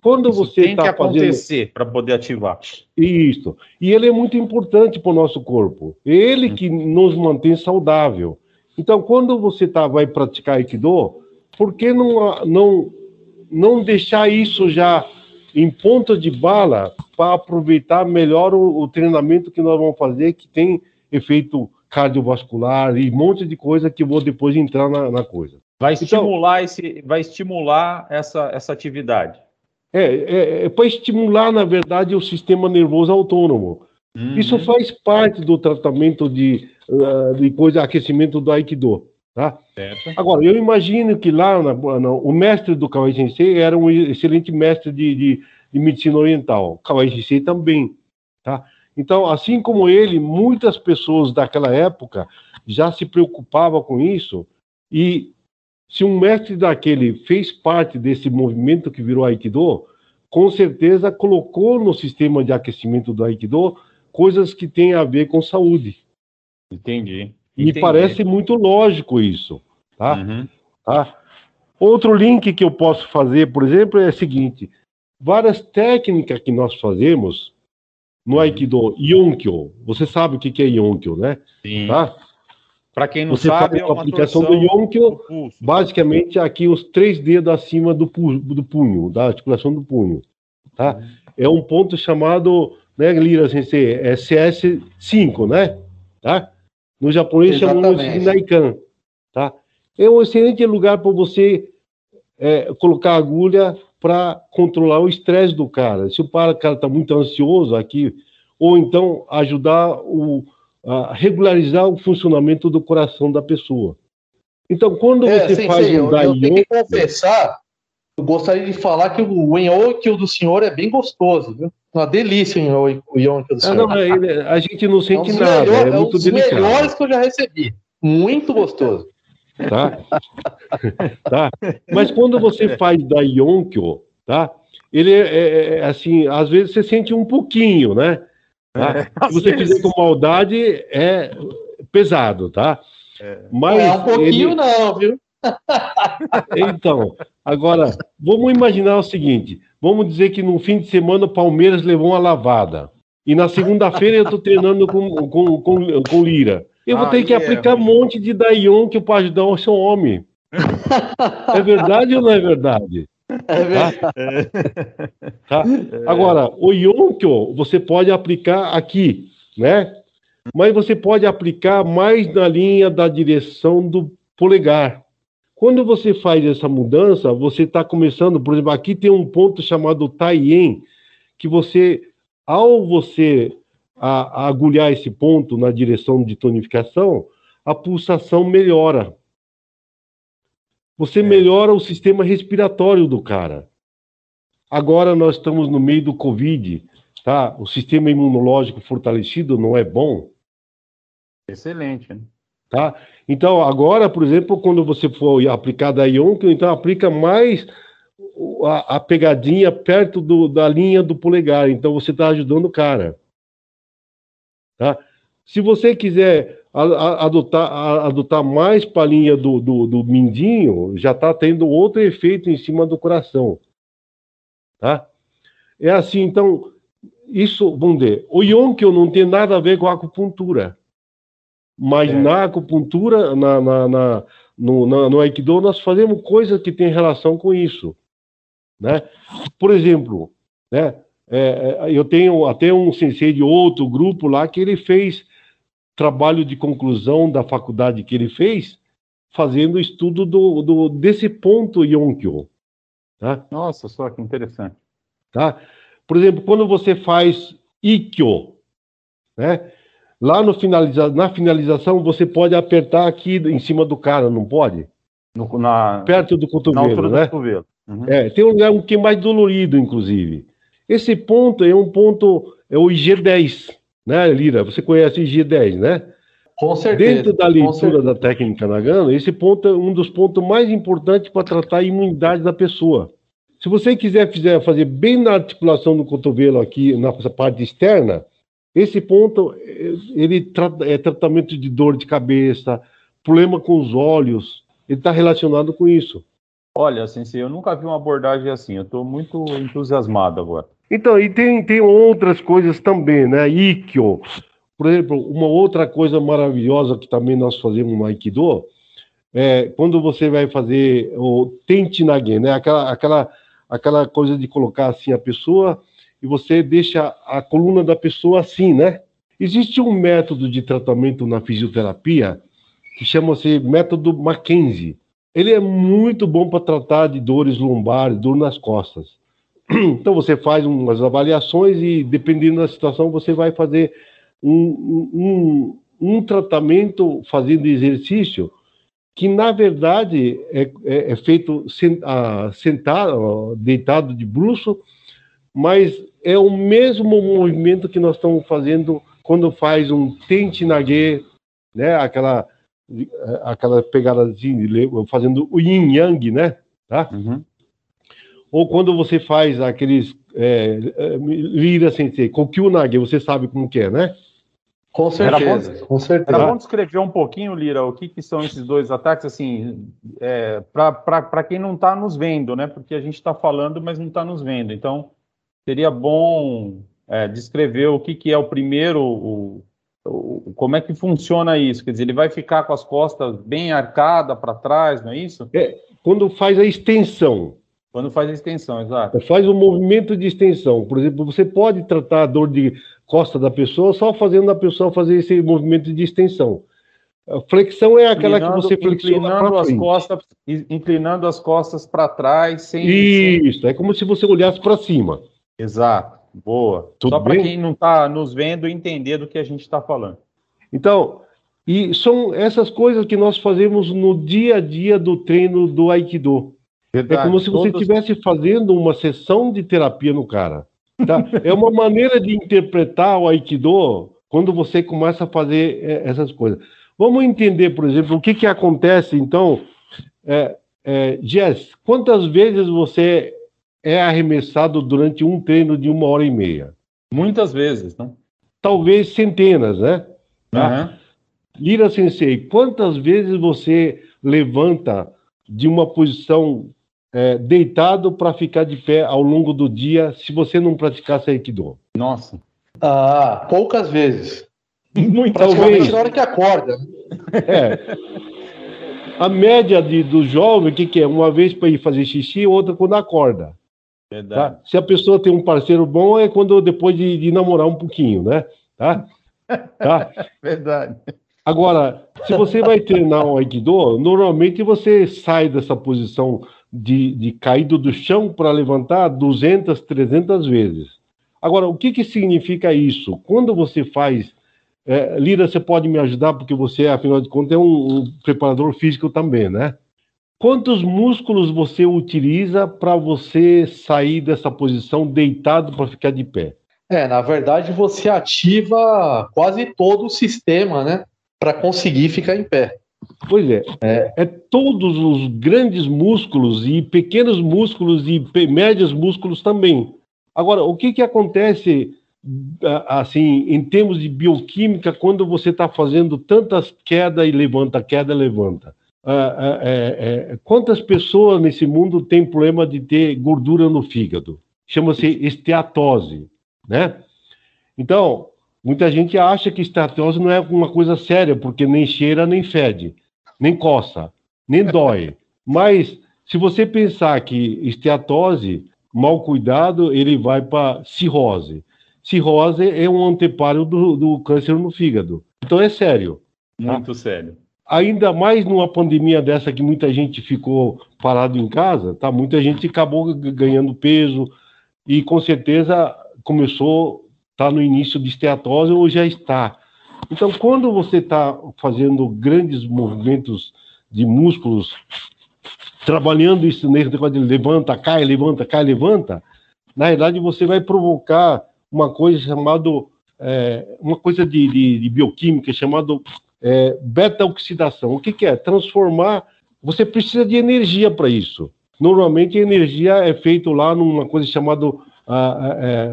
Quando Isso você tem tá que acontecer fazendo... para poder ativar. Isso. E ele é muito importante para o nosso corpo. Ele que nos mantém saudável. Então, quando você tá, vai praticar Aikido, por que não, não, não deixar isso já em ponta de bala para aproveitar melhor o, o, treinamento que nós vamos fazer, que tem efeito cardiovascular e um monte de coisa que vou depois entrar na, na coisa. Vai então estimular, então, esse, vai estimular essa, essa atividade. É, é, é para estimular, na verdade, o sistema nervoso autônomo. Uhum. Isso faz parte do tratamento de, uh, de coisa, aquecimento do Aikido. Tá? Certo. Agora, eu imagino que lá na, na, o mestre do Kawai Sensei era um excelente mestre de, de, de medicina oriental. Kawai Sensei também. Tá? Então, assim como ele, muitas pessoas daquela época já se preocupavam com isso e se um mestre daquele fez parte desse movimento que virou Aikido, com certeza colocou no sistema de aquecimento do Aikido coisas que têm a ver com saúde. Entendi. Me parece muito lógico isso, tá? Uhum. tá? Outro link que eu posso fazer, por exemplo, é o seguinte: várias técnicas que nós fazemos no uhum. Aikido, Yonkyo, você sabe o que é Yonkyo, né? Sim. Tá? Para quem não Você sabe, faz é a aplicação do Yonkyo, basicamente aqui os três dedos acima do, pu do punho, da articulação do punho. Tá? Uhum. É um ponto chamado, né, Lira Sensei, é CS5, né? Tá? No japonês chamamos de Naikan. Tá? É um excelente lugar para você é, colocar agulha para controlar o estresse do cara. Se o cara está muito ansioso aqui, ou então ajudar o a regularizar o funcionamento do coração da pessoa. Então, quando é, você sim, faz sim, um eu, eu tenho que confessar, eu gostaria de falar que o Enyoki do senhor é bem gostoso, viu? Uma delícia o Enyoki do senhor. Ah, não, ele, a gente não sente é um nada, melhor, é, é muito um dos delicado. melhores que eu já recebi. Muito gostoso. Tá? tá? Mas quando você faz da Yonkyo, tá? Ele é, é, é, assim, às vezes você sente um pouquinho, né? Tá? É, Se você fizer com maldade, é pesado, tá? É. Mas é um pouquinho ele... não, viu? então, agora, vamos imaginar o seguinte: vamos dizer que no fim de semana o Palmeiras levou uma lavada. E na segunda-feira eu estou treinando com, com, com, com Lira. Eu vou ter que é aplicar um monte de Dayon que para ajudar o seu homem. é verdade ou não é verdade? É verdade. Tá? tá? Agora, o Yonkyo você pode aplicar aqui, né? Mas você pode aplicar mais na linha da direção do polegar. Quando você faz essa mudança, você está começando, por exemplo, aqui tem um ponto chamado Taien, que você, ao você a, a agulhar esse ponto na direção de tonificação, a pulsação melhora. Você É. melhora o sistema respiratório do cara. Agora nós estamos no meio do Covid, tá? O sistema imunológico fortalecido não é bom, Excelente, né? Tá? Então, agora, por exemplo, quando você for aplicar da Ionco, então aplica mais a, a pegadinha perto do- da linha do polegar. Então, você está ajudando o cara. Tá? Se você quiser adotar, adotar mais para a linha do, do, do mindinho, já está tendo outro efeito em cima do coração. Tá? É assim, então, isso, vamos dizer, o Yonkion não tem nada a ver com a acupuntura. Mas É. na acupuntura, na, na, na- no, na- no Aikido, nós fazemos coisas que têm relação com isso. Né? Por exemplo, né, é, é, eu tenho até um sensei de outro grupo lá que ele fez trabalho de conclusão da faculdade que ele fez, fazendo estudo do, do, desse ponto Yonkyo. Tá? Nossa, só que interessante. Tá? Por exemplo, quando você faz Ikkyo, né? Lá no finaliza... na finalização, você pode apertar aqui em cima do cara, não pode? No- na, Perto do na cotovelo, altura né? do cotovelo. Uhum. É, tem um lugar um que é mais dolorido, inclusive. Esse ponto é um ponto, é o IG10, né, Lira? Você conhece o IG10, né? Com certeza. Dentro da leitura da técnica Nagano, esse ponto é um dos pontos mais importantes para tratar a imunidade da pessoa. Se você quiser fizer, fazer bem na articulação do cotovelo aqui, nessa parte externa, esse ponto, ele trata, é tratamento de dor de cabeça, problema com os olhos, ele está relacionado com isso. Olha, Sensei, eu nunca vi uma abordagem assim. Eu estou muito entusiasmado agora. Então, e tem, tem outras coisas também, né? Ikkyo. Por exemplo, uma outra coisa maravilhosa que também nós fazemos no Aikido é quando você vai fazer o Tentinage, né? Aquela, aquela, aquela coisa de colocar assim a pessoa e você deixa a coluna da pessoa assim, né? Existe um método de tratamento na fisioterapia que chama-se método Mackenzie. Ele é muito bom para tratar de dores lombares, dor nas costas. Então você faz umas avaliações e, dependendo da situação, você vai fazer um, um, um tratamento fazendo exercício que, na verdade, é, é, é feito ah, sentado, deitado de bruxo, mas é o mesmo movimento que nós estamos fazendo quando faz um tentinage, né? Aquela, aquela pegadazinha, de fazendo o yin yang, né? Tá? Uhum. ou quando você faz aqueles é, é, lira sensei, kokyunage, você sabe como que é, né? Com Era certeza. Com Era certeza. bom descrever um pouquinho, Lira, o que, que são esses dois ataques, assim, é, para quem não está nos vendo, né? Porque a gente está falando, mas não está nos vendo. Então, seria bom é, descrever o que, que é o primeiro, o, o- como é que funciona isso. Quer dizer, ele vai ficar com as costas bem arcada para trás, não é isso? Quando faz a extensão, Quando faz a extensão, exato. faz o movimento de extensão. Por exemplo, você pode tratar a dor de costa da pessoa só fazendo a pessoa fazer esse movimento de extensão. A flexão é aquela que Inclinando- você flexiona inclinando para as costas, inclinando as costas para trás, sem, sem Isso, é como se você olhasse para cima. Exato, boa. Tudo Só para quem não está nos vendo entender do que a gente está falando. Então, e são essas coisas que nós fazemos no dia a dia do treino do Aikido. É como se você Todos- estivesse fazendo uma sessão de terapia no cara. Tá? É uma maneira de interpretar o Aikido quando você começa a fazer é, essas coisas. Vamos entender, por exemplo, o que, que acontece, então. É, é, Jess, quantas vezes você é arremessado durante um treino de uma hora e meia? Muitas vezes, não? Talvez centenas, né? Aham. Lira Sensei, quantas vezes você levanta de uma posição é, deitado para ficar de pé ao longo do dia se você não praticasse Aikido? Nossa. Ah, poucas vezes. Muitas Praticamente Talvez. na hora que acorda. né? É. A média de, do jovem, o que, que é? Uma vez para ir fazer xixi, outra quando acorda. Tá? Se a pessoa tem um parceiro bom, é quando depois de, de namorar um pouquinho, né? Tá? Tá? Verdade. Agora, se você vai treinar o Aikido, normalmente você sai dessa posição de, de caído do chão para levantar 200, 300 vezes. Agora, o que, que significa isso? Quando você faz É, Lira, você pode me ajudar, porque você, afinal de contas, é um, um preparador físico também, né? Quantos músculos você utiliza para você sair dessa posição deitado para ficar de pé? É, na verdade, você ativa quase todo o sistema, né? Para conseguir ficar em pé. Pois é, é, é, todos os grandes músculos e pequenos músculos e médios músculos também. Agora, o que, que acontece assim em termos de bioquímica quando você está fazendo tantas queda e levanta, queda e levanta? É, é, quantas pessoas nesse mundo têm problema de ter gordura no fígado? Chama-se esteatose, né? Então, Muita gente acha que esteatose não é uma coisa séria, porque nem cheira, nem fede, nem coça, nem dói. Mas se você pensar que esteatose, mal cuidado, ele vai para cirrose. Cirrose é um anteparo do, do, câncer no fígado. Então é sério. Tá? Muito sério. Ainda mais numa pandemia dessa que muita gente ficou parado em casa, tá? Muita gente acabou ganhando peso e com certeza começou está no início de esteatose ou já está. Então, quando você está fazendo grandes movimentos de músculos, trabalhando isso nesse negócio de levanta, cai, levanta, cai, levanta, na verdade você vai provocar uma coisa chamada, é, uma coisa de, de, de bioquímica chamada é, beta-oxidação. O que, que é? Transformar. Você precisa de energia para isso. Normalmente a energia é feita lá numa coisa chamada é,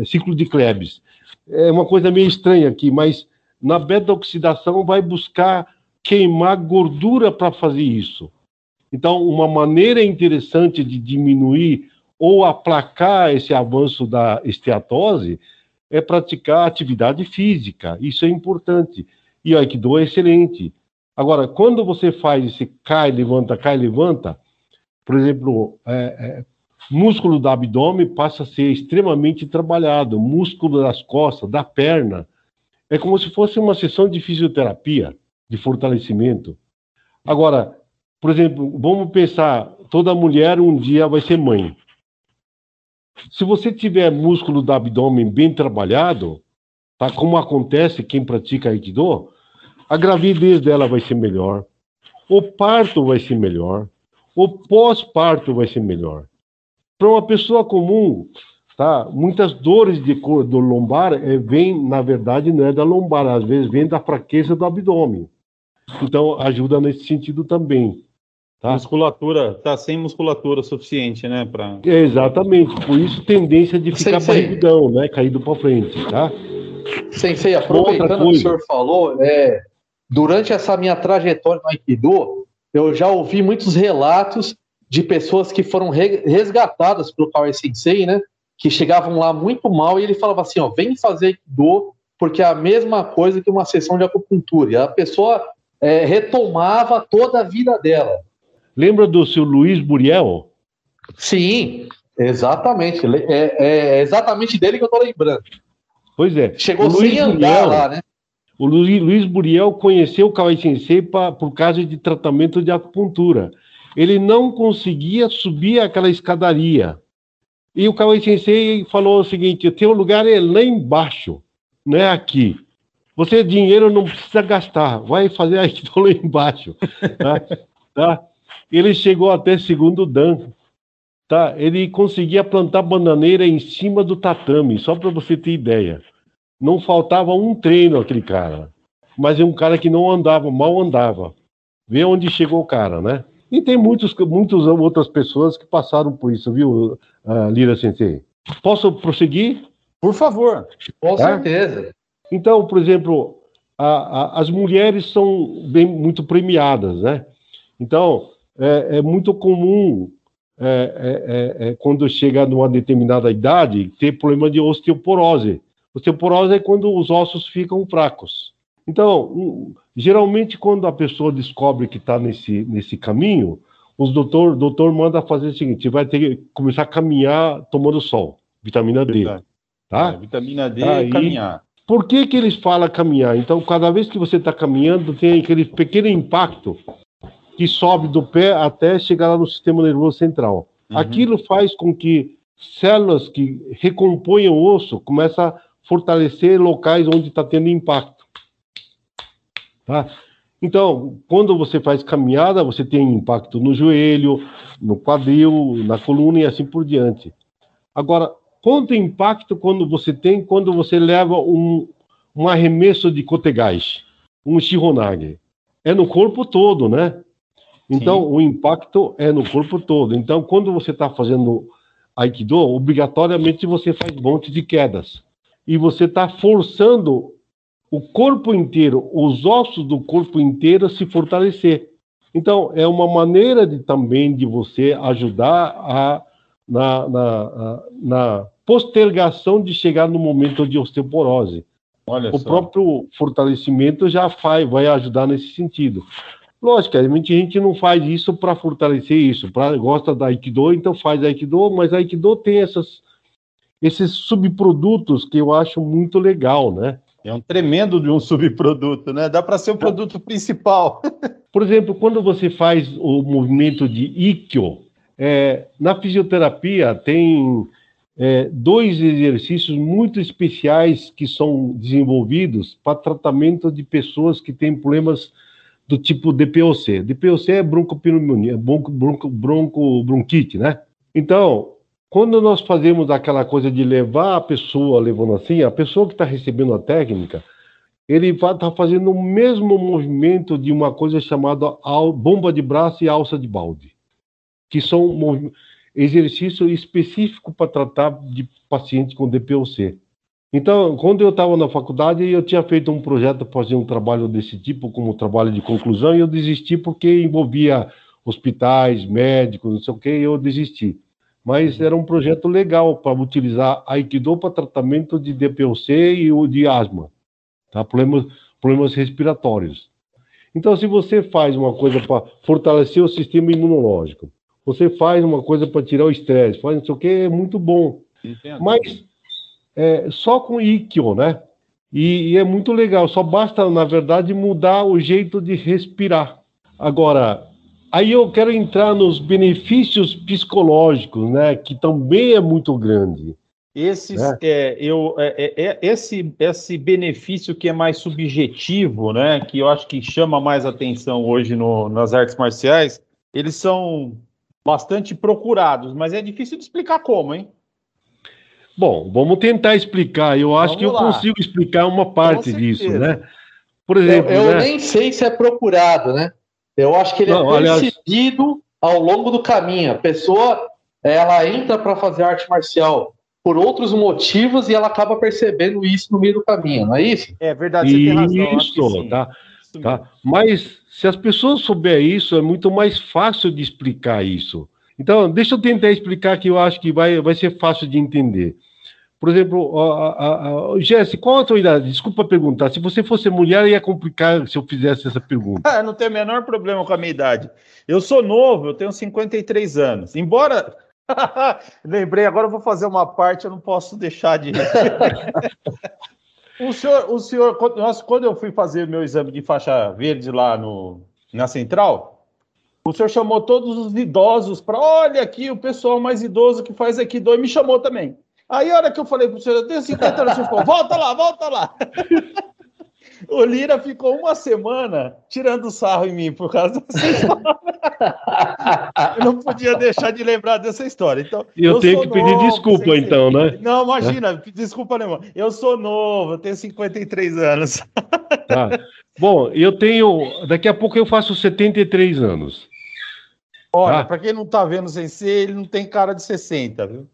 é, ciclo de Krebs. É uma coisa meio estranha aqui, mas na beta-oxidação vai buscar queimar gordura para fazer isso. Então, uma maneira interessante de diminuir ou aplacar esse avanço da esteatose é praticar atividade física. Isso é importante. E o Aikido é excelente. Agora, quando você faz esse cai, levanta, cai, levanta, por exemplo, é, é, Músculo do abdômen passa a ser extremamente trabalhado, músculo das costas, da perna. É como se fosse uma sessão de fisioterapia, de fortalecimento. Agora, por exemplo, vamos pensar, toda mulher um dia vai ser mãe. Se você tiver músculo do abdômen bem trabalhado, tá, como acontece quem pratica Aikido, a gravidez dela vai ser melhor, o parto vai ser melhor, o pós-parto vai ser melhor. Para uma pessoa comum, tá? Muitas dores de cor do lombar é, vem, na verdade, não é da lombar, às vezes vem da fraqueza do abdômen. Então, ajuda nesse sentido também. Tá? Musculatura, tá sem musculatura suficiente, né? Pra... É, exatamente, por isso tendência de ficar Sensei. barrigudão, né? Caído para frente, tá? Sensei, aproveitando o que o senhor falou, é, durante essa minha trajetória no Aikido, eu já ouvi muitos relatos de pessoas que foram resgatadas pelo Kawai Sensei, né? Que chegavam lá muito mal e ele falava assim, ó, vem fazer do porque é a mesma coisa que uma sessão de acupuntura. E a pessoa é, retomava toda a vida dela. Lembra do seu Luiz Buriel? Sim, exatamente. É, é exatamente dele que eu tô lembrando. Pois é. Chegou sem andar Buriel, lá, né? O Luiz Buriel conheceu o Kawai Sensei pra, por causa de tratamento de acupuntura ele não conseguia subir aquela escadaria. E o Kawai Sensei falou o seguinte: o teu lugar é lá embaixo, não é aqui. Você dinheiro não precisa gastar, vai fazer aqui lá embaixo. Tá? tá? Ele chegou até segundo dan. Tá? Ele conseguia plantar bananeira em cima do tatame, só para você ter ideia. Não faltava um treino aquele cara. Mas é um cara que não andava, mal andava. Vê onde chegou o cara, né? E tem muitos, muitas outras pessoas que passaram por isso, viu, uh, Lira Sensei? Posso prosseguir? Por favor. Com tá? certeza. Então, por exemplo, a, a, as mulheres são bem, muito premiadas, né? Então, é, é muito comum, é, é, é, é quando chega numa determinada idade, ter problema de osteoporose. Osteoporose é quando os ossos ficam fracos. Então, geralmente, quando a pessoa descobre que está nesse, nesse caminho, o doutor, doutor manda fazer o seguinte: vai ter que começar a caminhar tomando sol, vitamina D. Tá? É, vitamina D tá, e caminhar. Por que, que eles falam caminhar? Então, cada vez que você está caminhando, tem aquele pequeno impacto que sobe do pé até chegar lá no sistema nervoso central. Uhum. Aquilo faz com que células que recompõem o osso começam a fortalecer locais onde está tendo impacto. Tá? Então, quando você faz caminhada, você tem impacto no joelho, no quadril, na coluna e assim por diante. Agora, quanto impacto quando você tem quando você leva um, um arremesso de kotegaeshi, um shihonage? É no corpo todo, né? Então, Sim. o impacto é no corpo todo. Então, quando você está fazendo Aikido, obrigatoriamente você faz monte de quedas. E você está forçando o corpo inteiro, os ossos do corpo inteiro a se fortalecer. Então, é uma maneira de, também de você ajudar a, na, na, na postergação de chegar no momento de osteoporose. Olha o só. próprio fortalecimento já faz, vai ajudar nesse sentido. Logicamente, a gente não faz isso para fortalecer isso. Pra, gosta da Aikido, então faz Aikido, mas a Aikido tem essas, esses subprodutos que eu acho muito legal, né? É um tremendo de um subproduto, né? Dá para ser o produto principal. Por exemplo, quando você faz o movimento de Ikkyo, é, na fisioterapia tem é, dois exercícios muito especiais que são desenvolvidos para tratamento de pessoas que têm problemas do tipo DPOC. DPOC é broncopneumonia, bronco, bronco, bronco, bronquite, né? Então, quando nós fazemos aquela coisa de levar a pessoa levando assim, a pessoa que está recebendo a técnica, ele vai estar tá fazendo o mesmo movimento de uma coisa chamada bomba de braço e alça de balde, que são exercícios específicos para tratar de paciente com DPOC. Então, quando eu estava na faculdade, eu tinha feito um projeto para fazer um trabalho desse tipo, como trabalho de conclusão, e eu desisti porque envolvia hospitais, médicos, não sei o que, e eu desisti mas era um projeto legal para utilizar Aikido para tratamento de DPOC e o de asma, tá? problemas, problemas respiratórios. Então, se você faz uma coisa para fortalecer o sistema imunológico, você faz uma coisa para tirar o estresse, faz não sei o que, é muito bom. Entendo. Mas é, só com Ikkyo, né? E, e é muito legal, só basta, na verdade, mudar o jeito de respirar. Agora, Aí eu quero entrar nos benefícios psicológicos, né, que também é muito grande. Esses, né? é, eu, é, é, é, esse, esse benefício que é mais subjetivo, né, que eu acho que chama mais atenção hoje no, nas artes marciais, eles são bastante procurados, mas é difícil de explicar como, hein? Bom, vamos tentar explicar. Eu acho vamos que eu lá. consigo explicar uma parte disso, né? Por exemplo, eu, eu né? nem sei se é procurado, né? Eu acho que ele é Não, é percebido aliás... ao longo do caminho. A pessoa ela entra para fazer arte marcial por outros motivos e ela acaba percebendo isso no meio do caminho, não é isso? É verdade, você isso, tem razão. Isso, tá, tá. Mas se as pessoas souberem isso, é muito mais fácil de explicar isso. Então, deixa eu tentar explicar que eu acho que vai, vai ser fácil de entender. Por exemplo, Jesse, qual a tua idade? Desculpa perguntar. Se você fosse mulher, ia complicar se eu fizesse essa pergunta. Ah, não tenho o menor problema com a minha idade. Eu sou novo, eu tenho 53 anos. Embora. Lembrei, agora eu vou fazer uma parte, eu não posso deixar de. o senhor, o senhor quando, quando eu fui fazer meu exame de faixa verde lá no, na central, o senhor chamou todos os idosos para. Olha aqui, o pessoal mais idoso que faz aqui, dois me chamou também. Aí, a hora que eu falei pro senhor, eu tenho 50 anos, o senhor falou, volta lá, volta lá. O Lira ficou uma semana tirando sarro em mim por causa dessa história. Eu não podia deixar de lembrar dessa história. Então, eu, eu tenho que pedir novo, desculpa, então, né? Não, imagina, é? desculpa, Alemão. Eu sou novo, eu tenho 53 anos. Tá. Bom, eu tenho. Daqui a pouco eu faço 73 anos. Olha, tá? para quem não tá vendo sem ser, ele não tem cara de 60, viu?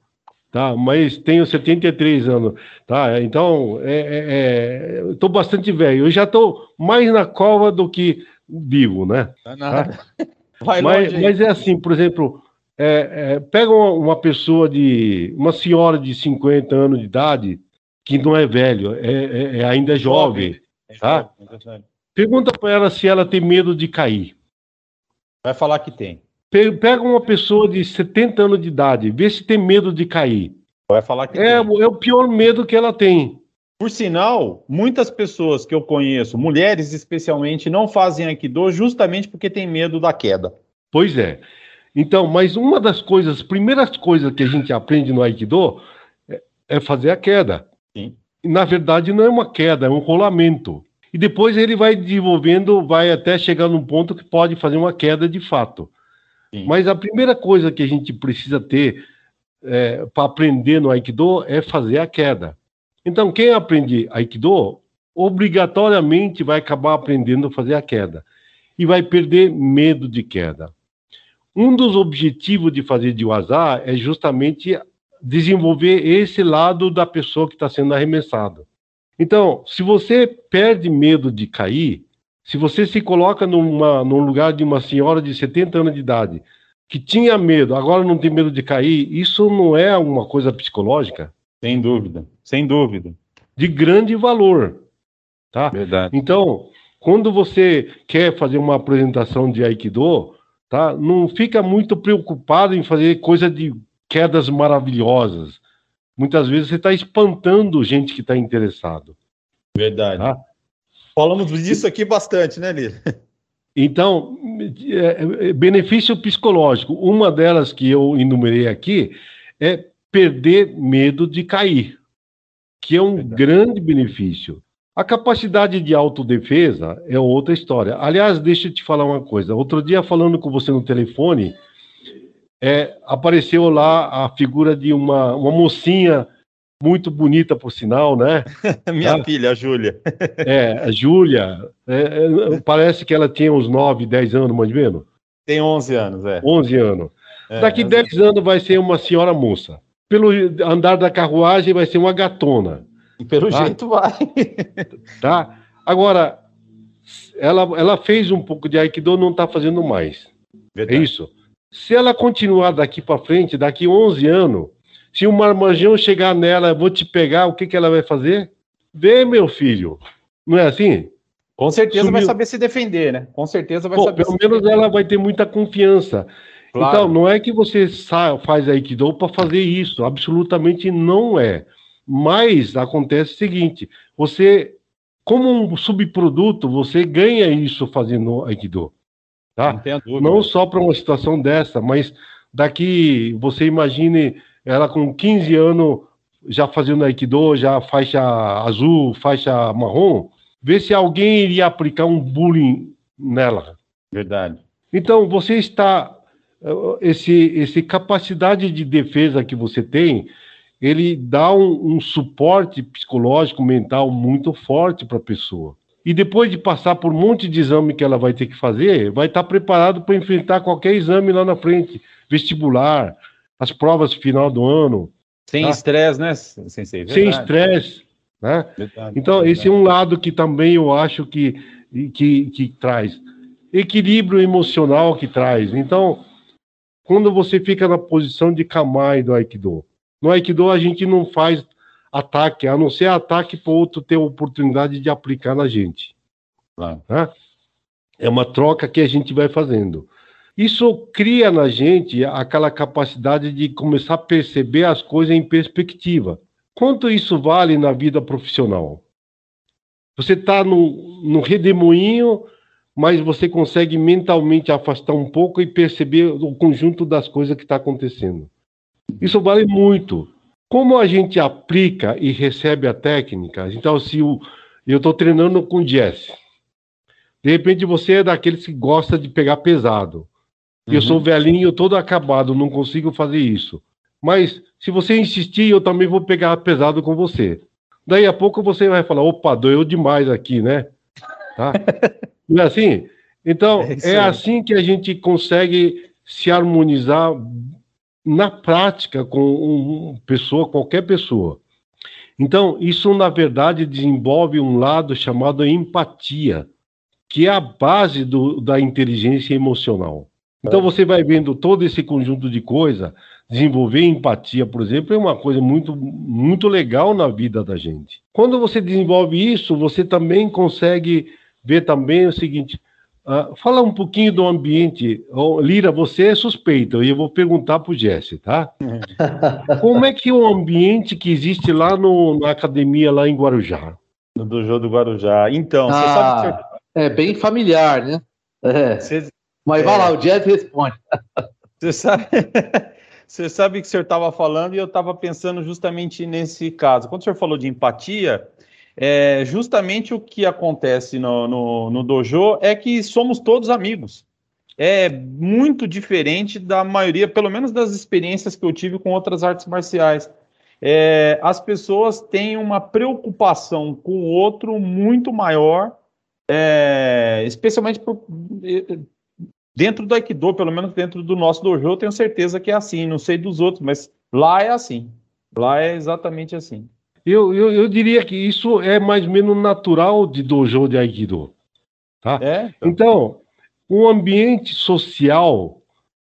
Tá? Mas tenho 73 anos, tá? Então, estou é, é, é bastante velho. Eu já estou mais na cova do que vivo, né? Tá? Vai mas, mas é assim, por exemplo, é, é, pega uma, uma, pessoa de, uma senhora de 50 anos de idade, que não é velho, é, é ainda jovem, jovem tá? Pergunta para ela se ela tem medo de cair. Vai falar que tem. Pega uma pessoa de 70 anos de idade, vê se tem medo de cair. Vai falar que é, tem. é o pior medo que ela tem. Por sinal, muitas pessoas que eu conheço, mulheres especialmente, não fazem Aikido justamente porque tem medo da queda. Pois é. Então, mas uma das coisas, primeiras coisas que a gente aprende no Aikido é, é fazer a queda. Sim. na verdade não é uma queda, é um rolamento. E depois ele vai desenvolvendo, vai até chegar num ponto que pode fazer uma queda de fato. Sim. Mas a primeira coisa que a gente precisa ter é, para aprender no Aikido é fazer a queda. Então, quem aprende Aikido, obrigatoriamente vai acabar aprendendo a fazer a queda. E vai perder medo de queda. Um dos objetivos de fazer de Wazar é justamente desenvolver esse lado da pessoa que está sendo arremessado. Então, se você perde medo de cair, se você se coloca numa, num lugar de uma senhora de 70 anos de idade que tinha medo, agora não tem medo de cair, isso não é alguma coisa psicológica? Sem dúvida, sem dúvida. De grande valor, tá? Verdade. Então, quando você quer fazer uma apresentação de Aikido, tá? Não fica muito preocupado em fazer coisa de quedas maravilhosas. Muitas vezes você está espantando gente que está interessado. Verdade. Tá? Falamos disso aqui bastante, né, Lira? Então, é, é, benefício psicológico. Uma delas que eu enumerei aqui é perder medo de cair, que é um Verdade. grande benefício. A capacidade de autodefesa é outra história. Aliás, deixa eu te falar uma coisa. Outro dia, falando com você no telefone, é, apareceu lá a figura de uma, uma mocinha muito bonita, por sinal, né? Minha tá? filha, a Júlia. é, a Júlia. É, é, parece que ela tinha uns 9, 10 anos, mais ou menos. Tem 11 anos, é. 11 anos. É, Daqui 10 anos vai ser uma senhora moça. Pelo andar da carruagem vai ser uma gatona. Pelo tá? jeito vai. tá? Agora, ela, ela fez um pouco de Aikido, não está fazendo mais. É Verdade. É isso? Se ela continuar daqui para frente, daqui 11 anos, se o marmanjão chegar nela, vou te pegar, o que, que ela vai fazer? Vê, meu filho. Não é assim? Com certeza Sumiu. vai saber se defender, né? Com certeza vai saber. Pelo menos ela vai ter muita confiança. Claro. Então, não é que você faz Aikido para fazer isso. Absolutamente não é. Mas acontece o seguinte: você, como um subproduto, você ganha isso fazendo Aikido. Tá? Não, não só para uma situação dessa, mas daqui você imagine ela com 15 anos já fazendo Aikido, já faixa azul, faixa marrom, ver se alguém iria aplicar um bullying nela. Verdade. Então, você está. Esse, esse capacidade de defesa que você tem, ele dá um, um suporte psicológico, mental muito forte para a pessoa. E depois de passar por um monte de exame que ela vai ter que fazer, vai estar preparado para enfrentar qualquer exame lá na frente, vestibular, as provas final do ano. Sem tá? estresse, tá? né, Sensei? Sem estresse. Né? Verdade, então, verdade. esse é um lado que também eu acho que, que, que traz. Equilíbrio emocional que traz. Então, quando você fica na posição de Kamai do Aikido, no Aikido a gente não faz ataque, a não ser ataque para o outro ter a oportunidade de aplicar na gente. Claro. Né? É uma troca que a gente vai fazendo. Isso cria na gente aquela capacidade de começar a perceber as coisas em perspectiva. Quanto isso vale na vida profissional? Você está no, no redemoinho, mas você consegue mentalmente afastar um pouco e perceber o conjunto das coisas que está acontecendo. Isso vale muito. Como a gente aplica e recebe a técnica, então se o, eu estou treinando com Jesse, de repente você é daqueles que gosta de pegar pesado. Uhum. Eu sou velhinho, todo acabado, não consigo fazer isso. Mas se você insistir, eu também vou pegar pesado com você. Daí a pouco você vai falar, opa, doeu demais aqui, né? Tá? não é assim? Então, é, é assim que a gente consegue se harmonizar na prática com uma pessoa, qualquer pessoa. Então, isso na verdade desenvolve um lado chamado empatia, que é a base do, da inteligência emocional. Então, você vai vendo todo esse conjunto de coisas, desenvolver empatia, por exemplo, é uma coisa muito, muito legal na vida da gente. Quando você desenvolve isso, você também consegue ver também o seguinte: Uh, fala um pouquinho do ambiente. Oh, Lira, você é suspeito, e eu vou perguntar para o Jesse, tá? Como é que é o ambiente que existe lá no, na academia, lá em Guarujá? No Dojo do Guarujá. Então, ah, você sabe que... É bem familiar, né? É. Você... Mas é... vai lá, o Jesse responde. Você sabe... Você sabe que o senhor estava falando e eu estava pensando justamente nesse caso. Quando o senhor falou de empatia, é, justamente o que acontece no, no, no dojo é que somos todos amigos. É muito diferente da maioria, pelo menos das experiências que eu tive com outras artes marciais. É, as pessoas têm uma preocupação com o outro muito maior, é, especialmente por, dentro do Aikido, pelo menos dentro do nosso dojo, eu tenho certeza que é assim. Não sei dos outros, mas lá é assim. Lá é exatamente assim. Eu, eu, eu diria que isso é mais ou menos natural de dojo de Aikido. Tá? É, então. o ambiente social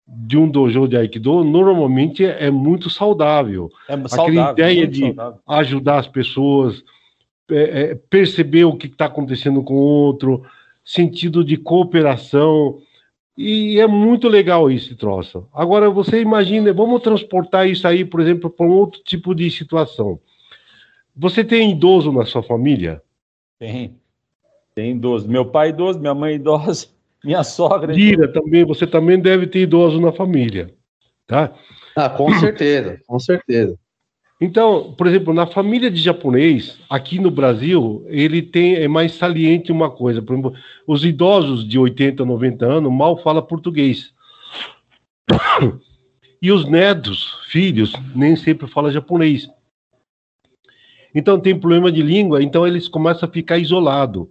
de um dojo de Aikido normalmente é, muito saudável. É saudável Aquela ideia de saudável. ajudar as pessoas, é, é, perceber o que está acontecendo com o outro, sentido de cooperação. E é muito legal esse troço. Agora, você imagina, vamos transportar isso aí, por exemplo, para um outro tipo de situação. Você tem idoso na sua família? Tem. Tem idoso. Meu pai é idoso, minha mãe é idosa, minha sogra. É Lira, também, você também deve ter idoso na família. Tá? Ah, com certeza, com certeza. Então, por exemplo, na família de japonês, aqui no Brasil, ele tem é mais saliente uma coisa. Por exemplo, os idosos de 80, 90 anos mal falam português. E os netos, filhos, nem sempre falam japonês. Então tem problema de língua, então eles começam a ficar isolados.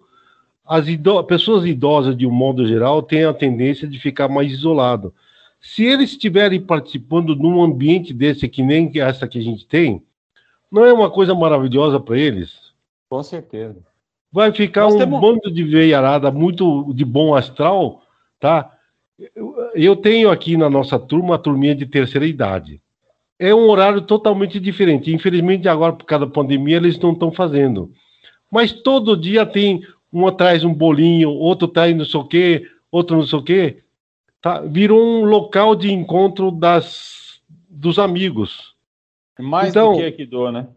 As pessoas idosas, de um modo geral, têm a tendência de ficar mais isolado. Se eles estiverem participando num ambiente desse que nem essa que a gente tem, não é uma coisa maravilhosa para eles? Com certeza. Vai ficar Nós um temos... bando de veiarada muito de bom astral, tá? Eu tenho aqui na nossa turma a turminha de terceira idade é um horário totalmente diferente. Infelizmente, agora, por causa da pandemia, eles não estão fazendo. Mas todo dia tem um traz um bolinho, outro traz não sei o quê, outro não sei o quê. Tá? Virou um local de encontro das, dos amigos. Mais então, do que do, né?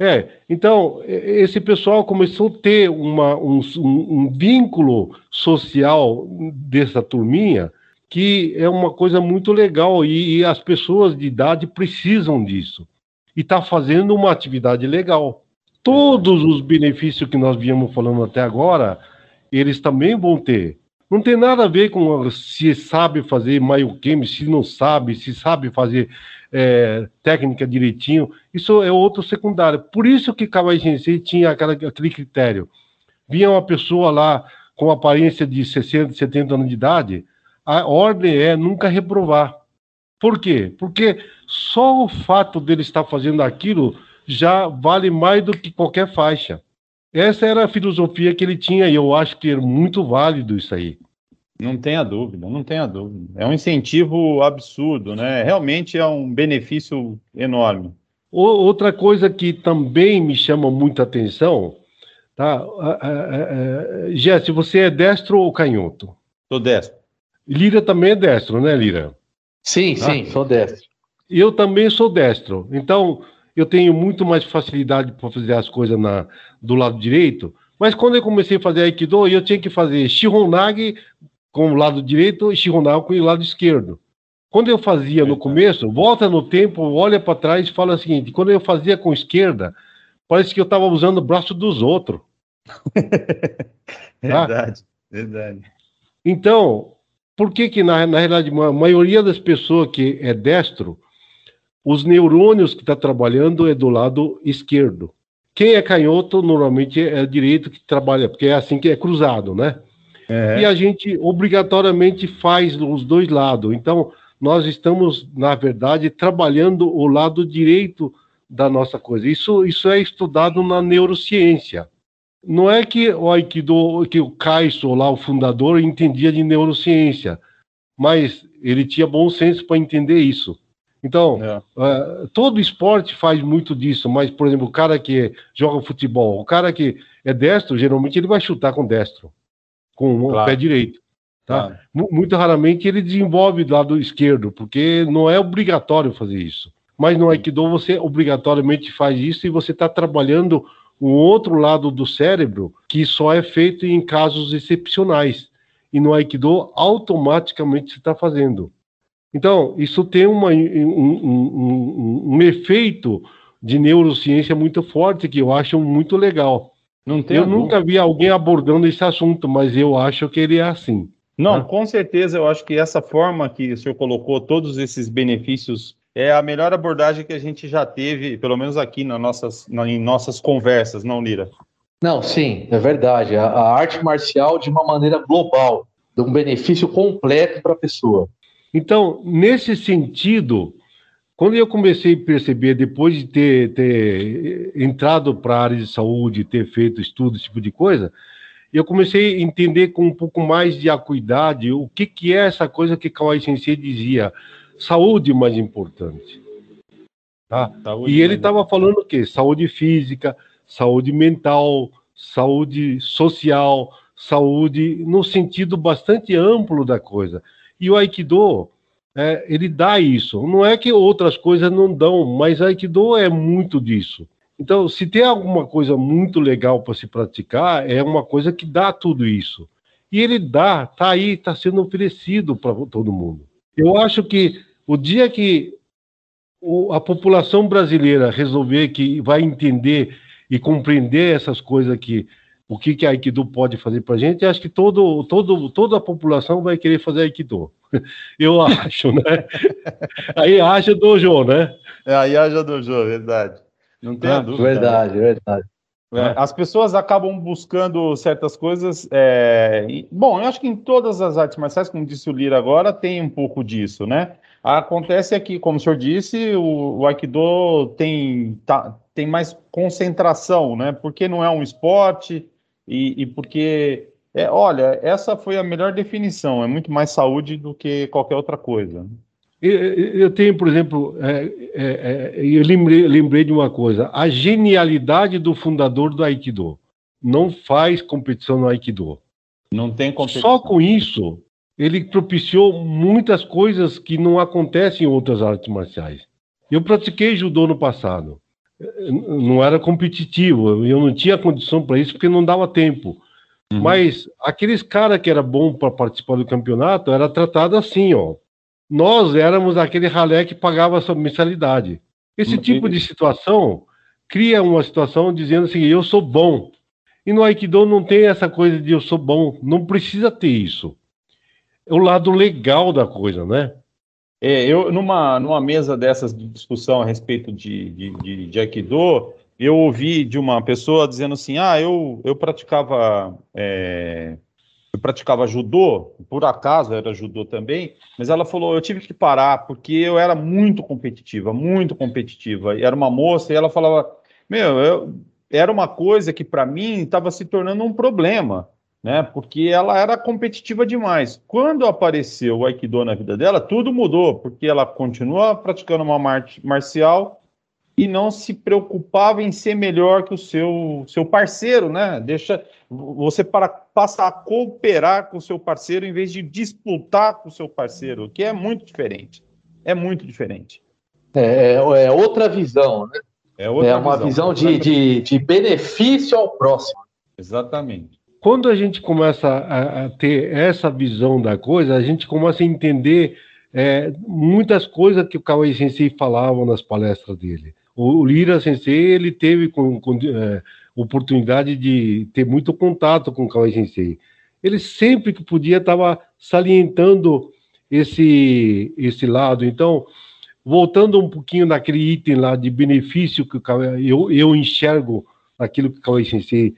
É, então, esse pessoal começou a ter uma, um, um vínculo social dessa turminha que é uma coisa muito legal e, e as pessoas de idade precisam disso. E está fazendo uma atividade legal. Todos os benefícios que nós viemos falando até agora, eles também vão ter. Não tem nada a ver com se sabe fazer Mayukemi, se não sabe, se sabe fazer é, técnica direitinho. Isso é outro secundário. Por isso que Kawai Sensei tinha aquela, aquele critério. Vinha uma pessoa lá com aparência de 60, 70 anos de idade, a ordem é nunca reprovar. Por quê? Porque só o fato dele estar fazendo aquilo já vale mais do que qualquer faixa. Essa era a filosofia que ele tinha e eu acho que é muito válido isso aí. Não tenha dúvida, não tenha dúvida. É um incentivo absurdo, né? Realmente é um benefício enorme. Outra coisa que também me chama muita atenção, tá? Jesse, você é destro ou canhoto? Sou destro. Lira também é destro, né, Lira? Sim, tá? sim, sou destro. Eu também sou destro. Então, eu tenho muito mais facilidade para fazer as coisas na, do lado direito. Mas quando eu comecei a fazer Aikido, eu tinha que fazer Shihonage com o lado direito e Shihonage com o lado esquerdo. Quando eu fazia no começo, volta no tempo, olha para trás e fala o seguinte: quando eu fazia com esquerda, parece que eu estava usando o braço dos outros. verdade, tá? verdade. Então, por que, que na, na realidade, a maioria das pessoas que é destro, os neurônios que está trabalhando é do lado esquerdo. Quem é canhoto, normalmente é direito que trabalha, porque é assim que é cruzado, né? É. E a gente obrigatoriamente faz os dois lados. Então, nós estamos, na verdade, trabalhando o lado direito da nossa coisa. Isso, isso é estudado na neurociência. Não é que o Aikido, que o Kaiso lá, o fundador, entendia de neurociência, mas ele tinha bom senso para entender isso. Então, é. uh, todo esporte faz muito disso, mas, por exemplo, o cara que joga futebol, o cara que é destro, geralmente ele vai chutar com destro, com claro. o pé direito. Tá? Claro. Muito raramente ele desenvolve do lado esquerdo, porque não é obrigatório fazer isso. Mas no Aikido você obrigatoriamente faz isso e você está trabalhando um outro lado do cérebro que só é feito em casos excepcionais. E no Aikido, automaticamente se está fazendo. Então, isso tem uma, um, um, um, efeito de neurociência muito forte que eu acho muito legal. eu nunca vi alguém abordando esse assunto, mas eu acho que ele é assim. Não, né? com certeza, eu acho que essa forma que o senhor colocou todos esses benefícios é a melhor abordagem que a gente já teve, pelo menos aqui nas nossas, em nossas conversas, não, Lira? Não, sim, é verdade. A, a arte marcial de uma maneira global, de um benefício completo para a pessoa. Então, nesse sentido, quando eu comecei a perceber, depois de ter, ter entrado para a área de saúde, ter feito estudo, esse tipo de coisa, eu comecei a entender com um pouco mais de acuidade o que, que é essa coisa que Kawai Sensei dizia, saúde mais importante. Tá? e ele estava falando o quê? Saúde física, saúde mental, saúde social, saúde no sentido bastante amplo da coisa. E o Aikido, é, ele dá isso. Não é que outras coisas não dão, mas Aikido é muito disso. Então, se tem alguma coisa muito legal para se praticar, é uma coisa que dá tudo isso. E ele dá, tá aí, está sendo oferecido para todo mundo. Eu acho que o dia que a população brasileira resolver que vai entender e compreender essas coisas aqui, o que, que a Aikido pode fazer para a gente, acho que todo, todo, toda a população vai querer fazer Aikido. Eu acho, né? aí haja dojo, né? É, aí haja dojo, verdade. Não tem ah, dúvida. Verdade, né? verdade. É, as pessoas acabam buscando certas coisas. É... Bom, eu acho que em todas as artes marciais, como disse o Lira agora, tem um pouco disso, né? Acontece aqui, como o senhor disse, o, o Aikido tem, tá, tem mais concentração, né? Porque não é um esporte, e, e porque, é, olha, essa foi a melhor definição, é muito mais saúde do que qualquer outra coisa. Eu tenho, por exemplo, é, é, é, eu lembrei, lembrei, de uma coisa: a genialidade do fundador do Aikido. Não faz competição no Aikido. Não tem competição. Só com isso, ele propiciou muitas coisas que não acontecem em outras artes marciais. Eu pratiquei judô no passado não era competitivo, eu não tinha condição para isso porque não dava tempo. Uhum. Mas aqueles caras que era bom para participar do campeonato era tratado assim, ó. Nós éramos aquele ralé que pagava a sua mensalidade. Esse uhum. tipo de situação cria uma situação dizendo assim, eu sou bom. E no Aikido não tem essa coisa de eu sou bom, não precisa ter isso. É o lado legal da coisa, né? É, eu, numa, numa mesa dessas de discussão a respeito de, de, de, de Aikido, eu ouvi de uma pessoa dizendo assim: ah, eu, eu praticava. É, eu praticava judô, por acaso era judô também, mas ela falou: eu tive que parar porque eu era muito competitiva, muito competitiva. E era uma moça e ela falava: meu, eu, era uma coisa que para mim estava se tornando um problema né? Porque ela era competitiva demais. Quando apareceu o Aikido na vida dela, tudo mudou, porque ela continua praticando uma arte marcial e não se preocupava em ser melhor que o seu, seu parceiro, né? Deixa você para, passa a cooperar com o seu parceiro em vez de disputar com o seu parceiro, o que é muito diferente. É muito diferente. É, é, é outra visão, né? É, outra é uma visão, visão de, de, de benefício ao próximo. Exatamente quando a gente começa a, a, ter essa visão da coisa, a gente começa a entender é, muitas coisas que o Kawai Sensei falava nas palestras dele. O, o Lira Sensei, ele teve com, com, é, oportunidade de ter muito contato com o Kawai Sensei. Ele sempre que podia estava salientando esse, esse lado. Então, voltando um pouquinho naquele item lá de benefício que eu, eu enxergo aquilo que o Kawai Sensei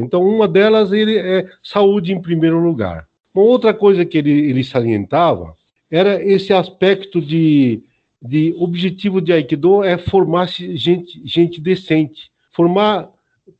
Então, uma delas ele é saúde em primeiro lugar. Uma outra coisa que ele, ele salientava era esse aspecto de, de objetivo de Aikido é formar gente, gente decente, formar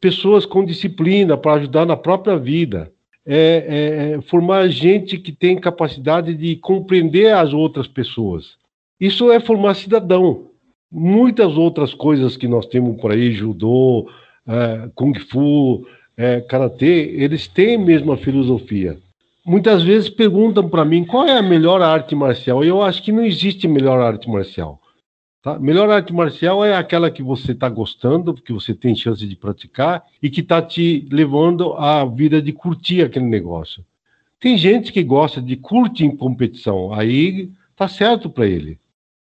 pessoas com disciplina para ajudar na própria vida, é, é, formar gente que tem capacidade de compreender as outras pessoas. Isso é formar cidadão. Muitas outras coisas que nós temos por aí, judô, é, Kung Fu, é, Karatê, eles têm mesmo a filosofia. Muitas vezes perguntam para mim qual é a melhor arte marcial, eu acho que não existe melhor arte marcial. Tá? Melhor arte marcial é aquela que você está gostando, que você tem chance de praticar e que está te levando à vida de curtir aquele negócio. Tem gente que gosta de curtir em competição, aí tá certo para ele.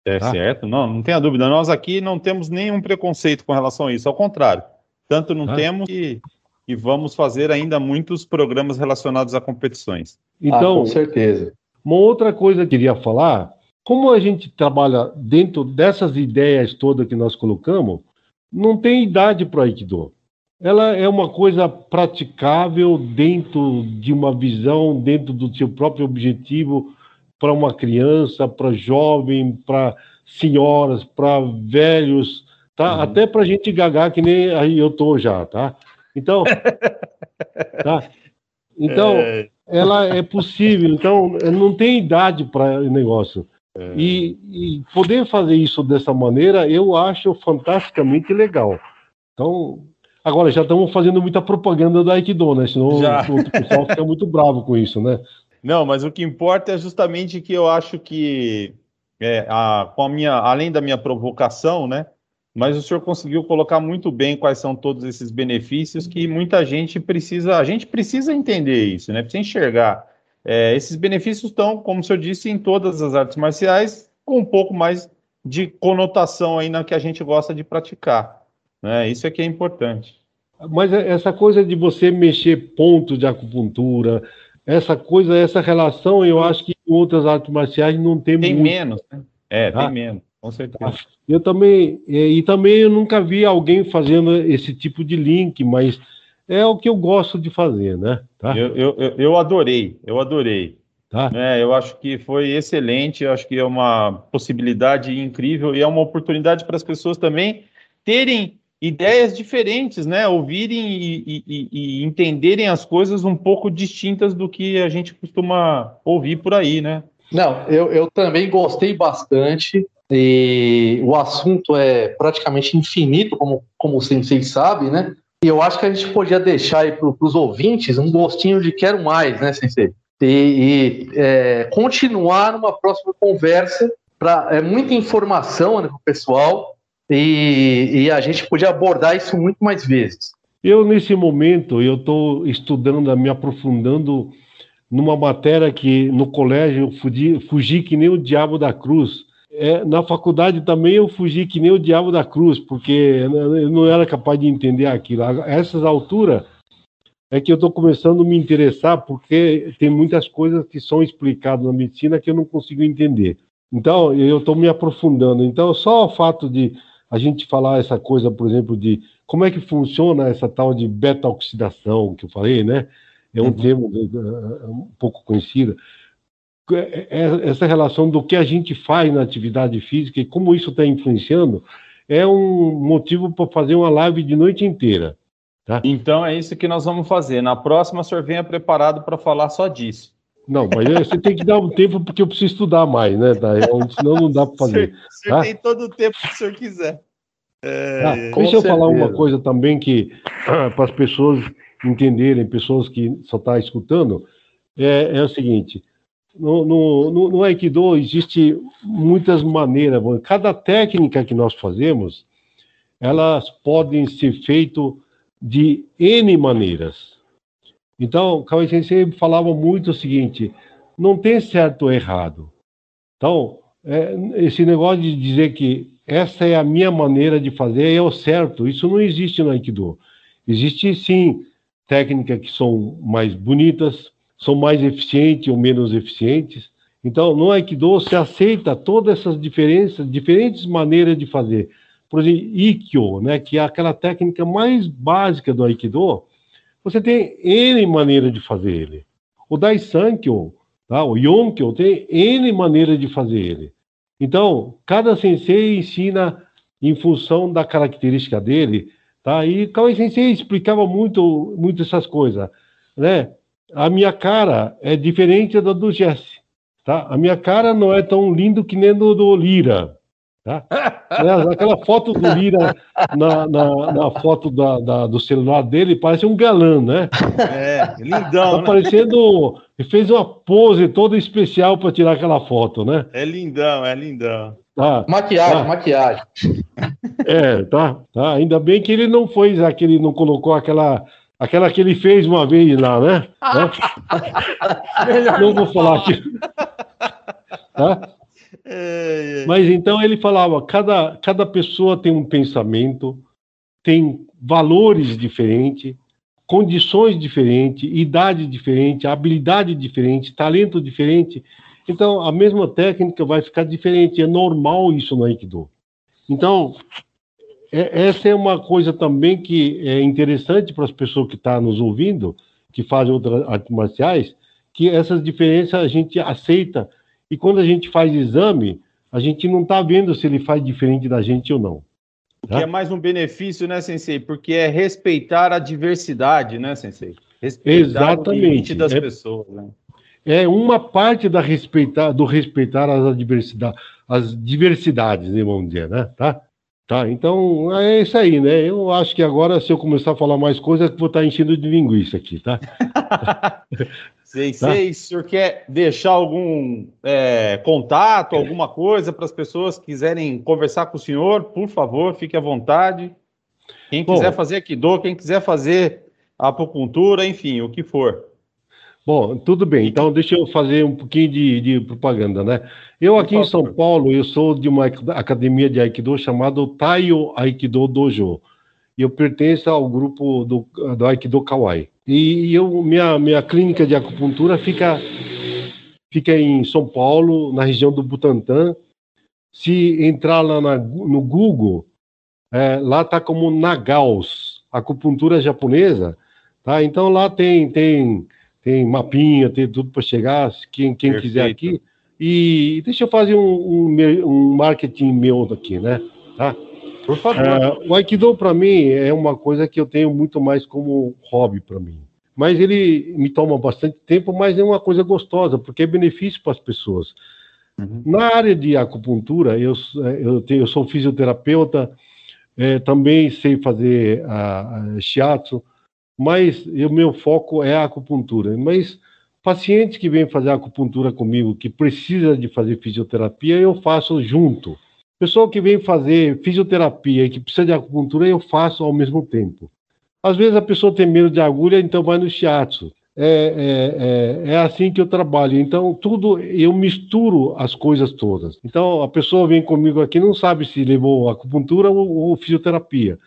É Tá. certo, não, não tenha dúvida. Nós aqui não temos nenhum preconceito com relação a isso, ao contrário. Tanto não Ah. temos que, que vamos fazer ainda muitos programas relacionados a competições. ah, Então, com certeza. Uma outra coisa que eu queria falar, como a gente trabalha dentro dessas ideias todas que nós colocamos, não tem idade para Aikido. Ela é uma coisa praticável dentro de uma visão, dentro do seu próprio objetivo, para uma criança, para jovem, para senhoras, para velhos, tá? Uhum. Até para gente gagar que nem aí eu tô já, tá? Então, tá? Então, É, ela é possível, então não tem idade para negócio. é, E, e poder fazer isso dessa maneira, eu acho fantasticamente legal. Então, agora já estamos fazendo muita propaganda da Aikido, né? Senão Já. o pessoal fica muito bravo com isso, né? Não, mas o que importa é justamente que eu acho que, é, a, com a minha, além da minha provocação, né? Mas o senhor conseguiu colocar muito bem quais são todos esses benefícios que muita gente precisa, a gente precisa entender isso, né? Precisa enxergar. É, esses benefícios estão, como o senhor disse, em todas as artes marciais, com um pouco mais de conotação aí na que a gente gosta de praticar. Né? Isso é que é importante. Mas é- essa coisa de você mexer pontos de acupuntura, essa coisa, essa relação, eu acho que em outras artes marciais não tem, Tem muito. menos, né? É, Ah. tem menos, com certeza. Eu também, e, e também eu nunca vi alguém fazendo esse tipo de link, mas é o que eu gosto de fazer, né? Tá? Eu, eu, eu- adorei, eu adorei. Tá? né? eu acho que foi excelente, eu acho que é uma possibilidade incrível e é uma oportunidade para as pessoas também terem ideias diferentes, né? Ouvirem e, e- e- e entenderem as coisas um pouco distintas do que a gente costuma ouvir por aí, né? Não, eu, eu também gostei bastante. E o assunto é praticamente infinito, como, como o Sensei sabe, né? E eu acho que a gente podia deixar aí para os ouvintes um gostinho de quero mais, né, Sensei? E, e, é, continuar numa próxima conversa. Pra, é muita informação né, para o pessoal e, e a gente podia abordar isso muito mais vezes. Eu, nesse momento, eu estou estudando, me aprofundando numa matéria que no colégio eu fugi, fugi que nem o diabo da cruz. É, na faculdade também eu fugi que nem o diabo da cruz, porque eu não era capaz de entender aquilo. A essas alturas é que eu estou começando a me interessar, porque tem muitas coisas que são explicadas na medicina que eu não consigo entender. Então, eu estou me aprofundando. Então, só o fato de a gente falar essa coisa, por exemplo, de como é que funciona essa tal de beta-oxidação que eu falei, né? É um Uhum. termo uh, um pouco conhecido. É- é- Essa relação do que a gente faz na atividade física e como isso está influenciando é um motivo para fazer uma live de noite inteira. Então é isso que nós vamos fazer. Na próxima, o senhor venha preparado para falar só disso. Não, mas é, você tem que dar um tempo porque eu preciso estudar mais, né? Tá? Senão não dá para fazer. O senhor tá? tem todo o tempo que o senhor quiser. É, Ah, deixa eu falar certeza. uma coisa também que para as pessoas entenderem, pessoas que só estão escutando, é, é o seguinte: no, no, no, Aikido existe muitas maneiras. Cada técnica que nós fazemos, elas podem ser feitas de N maneiras. Então, Kawai Sensei falava muito o seguinte: não tem certo ou errado. Então, é, esse negócio de dizer que essa é a minha maneira de fazer é o certo, isso não existe no Aikido. Existe sim técnicas que são mais bonitas, são mais eficientes ou menos eficientes. Então, no Aikido se aceita todas essas diferenças, diferentes maneiras de fazer. Por exemplo, Ikkyo, né, que é aquela técnica mais básica do Aikido, você tem N maneiras de fazer ele. O Daisankyo, tá, o Yonkyo, tem N maneiras de fazer ele. Então, cada sensei ensina em função da característica dele, tá? E Kawai Sensei explicava muito, muito essas coisas, né? A minha cara é diferente da do Jesse, tá? A minha cara não é tão lindo que nem do, do Lira, tá? Aquela foto do Lira na, na, na foto da, da- do celular dele parece um galã, né? é, lindão, Tá né? parecendo. Ele fez uma pose toda especial para tirar aquela foto, né? É lindão, é lindão. Tá. Maquiagem, Ah. maquiagem. É, tá, tá. Ainda bem que ele não fez aquele, não colocou aquela, aquela que ele fez uma vez lá, né? Né? Não vou falar aqui. Tá? É, é. Mas então ele falava: cada, cada pessoa tem um pensamento, tem valores diferentes, condições diferentes, idade diferente, habilidade diferente, talento diferente. Então, a mesma técnica vai ficar diferente. É normal isso no Aikido. Então, é, essa é uma coisa também que é interessante para as pessoas que estão tá nos ouvindo, que fazem outras artes marciais, que essas diferenças a gente aceita. E quando a gente faz exame, a gente não está vendo se ele faz diferente da gente ou não. O que é mais um benefício, né, Sensei? Porque é respeitar a diversidade, né, Sensei? Respeitar Exatamente. o limite das é, pessoas, né? É uma parte da respeitar, do respeitar as diversidades, as diversidades, né, vamos dizer, né? Tá? Tá, então é isso aí, né? Eu acho que agora, se eu começar a falar mais coisas, vou estar enchendo de linguiça aqui, tá? sei, tá? sei. O senhor quer deixar algum é, contato, alguma coisa para as pessoas que quiserem conversar com o senhor? Por favor, fique à vontade. Quem quiser Bom, fazer Aikido, quem quiser fazer apopuntura, enfim, o que for. Bom, tudo bem. Então, deixa eu fazer um pouquinho de, de propaganda, né? Eu aqui em São Paulo, eu sou de uma academia de Aikido chamada Taio Aikido Dojo. E eu pertenço ao grupo do, do Aikido Kawai. E eu, minha, minha clínica de acupuntura fica, fica em São Paulo, na região do Butantã. Se entrar lá na, no Google, é, lá está como Nagaos, acupuntura japonesa. Tá? Então lá tem, tem tem mapinha, tem tudo para chegar, quem, quem quiser aqui. E deixa eu fazer um, um, um, marketing meu aqui, né? Tá? Por favor. Uh, o Aikido, para mim, é uma coisa que eu tenho muito mais como hobby para mim. Mas ele me toma bastante tempo, mas é uma coisa gostosa, porque é benefício para as pessoas. Uhum. Na área de acupuntura, eu, eu, tenho, eu sou fisioterapeuta, é, também sei fazer a, a shiatsu, mas o meu foco é a acupuntura. Mas pacientes que vêm fazer acupuntura comigo, que precisa de fazer fisioterapia, eu faço junto. Pessoa que vem fazer fisioterapia e que precisa de acupuntura, eu faço ao mesmo tempo. Às vezes a pessoa tem medo de agulha, então vai no shiatsu. É, é, é, é, assim que eu trabalho. Então, tudo, eu misturo as coisas todas. Então, a pessoa vem comigo aqui não sabe se levou acupuntura ou, ou fisioterapia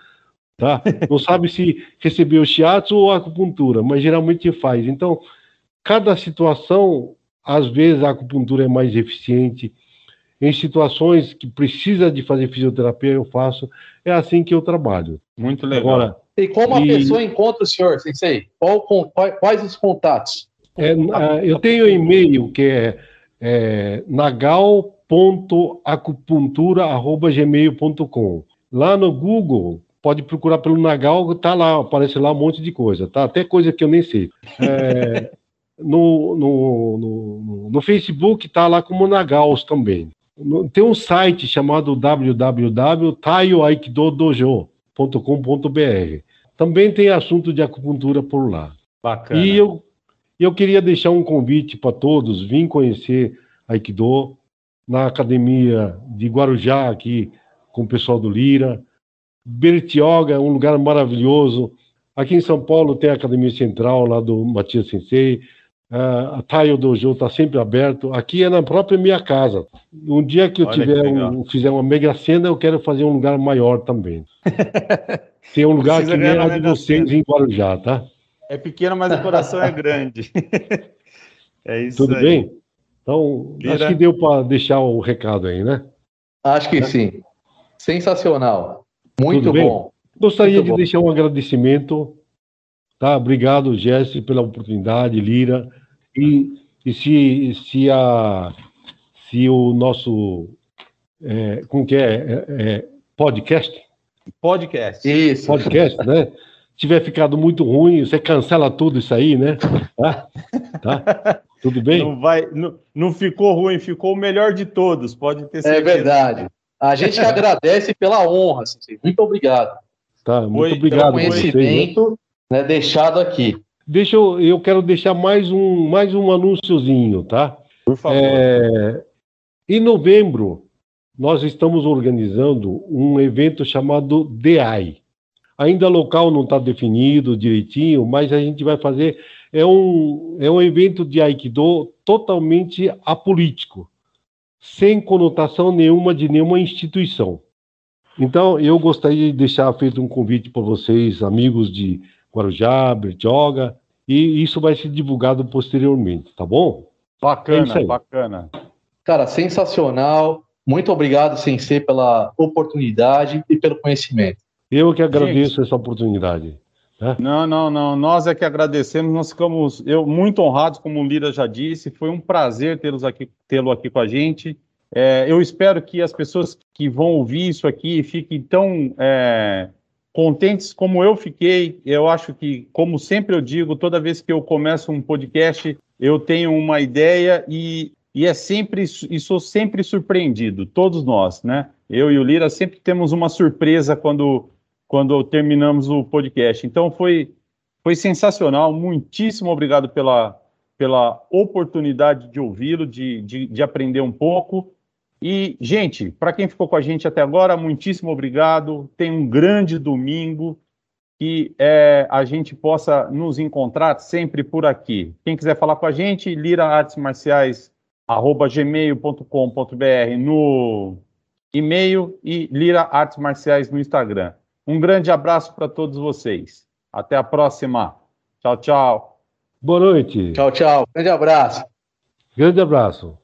tá? Não sabe se recebeu shiatsu ou acupuntura, mas geralmente faz. Então, cada situação, às vezes a acupuntura é mais eficiente. Em situações que precisa de fazer fisioterapia, eu faço. É assim que eu trabalho. Muito legal. Agora, e como a e... pessoa encontra o senhor, Sensei? Qual, quais os contatos? É, eu tenho um e-mail que é, é nagal.acupuntura.gmail.com. Lá no Google, pode procurar pelo Nagal, tá lá, aparece lá um monte de coisa, tá? Até coisa que eu nem sei. É, no, no, no, no, Facebook tá lá como Nagals também. Tem um site chamado www.taioaikidodojo.com.br. Também tem assunto de acupuntura por lá. Bacana. E eu, eu queria deixar um convite para todos, vir conhecer Aikido na academia de Guarujá, aqui com o pessoal do Lira, Bertioga é um lugar maravilhoso. Aqui em São Paulo tem a Academia Central, lá do Matias Sensei. Uh, a Taio Dojo está sempre aberto. Aqui é na própria minha casa. Um dia que eu Olha tiver que um, fizer uma mega cena, eu quero fazer um lugar maior também. tem um lugar que nem a de vocês em Guarujá, tá? É pequeno, mas o coração é grande. é isso Tudo aí. bem? Então, Vira. acho que deu para deixar o recado aí, né? Acho que sim. Sensacional. Muito bom. Gostaria Muito de bom. deixar um agradecimento. Tá? Obrigado, Jesse, pela oportunidade, Lira. E, e se, se, a, se o nosso. É, como que é? é, é podcast? Podcast. Isso. Podcast, né? tiver ficado muito ruim, você cancela tudo isso aí, né? Tá? tá? Tudo bem? Não, vai, não, não ficou ruim, ficou o melhor de todos, pode ter é certeza. É verdade. A gente agradece pela honra, assim, muito obrigado. Tá, muito Foi, obrigado. Pelo conhecimento né, deixado aqui. Deixa eu, eu quero deixar mais um, mais um anúnciozinho, tá? Por favor. É, em novembro, nós estamos organizando um evento chamado DEAI. Ainda local não está definido direitinho, mas a gente vai fazer. É um, é um evento de Aikido totalmente apolítico sem conotação nenhuma de nenhuma instituição. Então, eu gostaria de deixar feito um convite para vocês, amigos de Guarujá, Bertioga, e isso vai ser divulgado posteriormente, tá bom? Bacana, é bacana. Cara, sensacional. Muito obrigado, Sensei, pela oportunidade e pelo conhecimento. Eu que agradeço Gente, essa oportunidade. Não, não, não. Nós é que agradecemos. Nós ficamos eu, muito honrados, como o Lira já disse. Foi um prazer tê-lo aqui, tê aqui com a gente. É, eu espero que as pessoas que vão ouvir isso aqui fiquem tão é, contentes como eu fiquei. Eu acho que, como sempre eu digo, toda vez que eu começo um podcast, eu tenho uma ideia e e é sempre e sou sempre surpreendido, todos nós, né? Eu e o Lira sempre temos uma surpresa quando quando terminamos o podcast. Então foi foi sensacional, muitíssimo obrigado pela pela oportunidade de ouvi-lo, de, de, de aprender um pouco. E, gente, para quem ficou com a gente até agora, muitíssimo obrigado. Tenha um grande domingo. Que é, a gente possa nos encontrar sempre por aqui. Quem quiser falar com a gente, Lira Artes Marciais arroba gmail.com.br no e-mail e Lira Artes Marciais no Instagram. Um grande abraço para todos vocês. Até a próxima. Tchau, tchau. Boa noite. Tchau, tchau. Grande abraço. Grande abraço.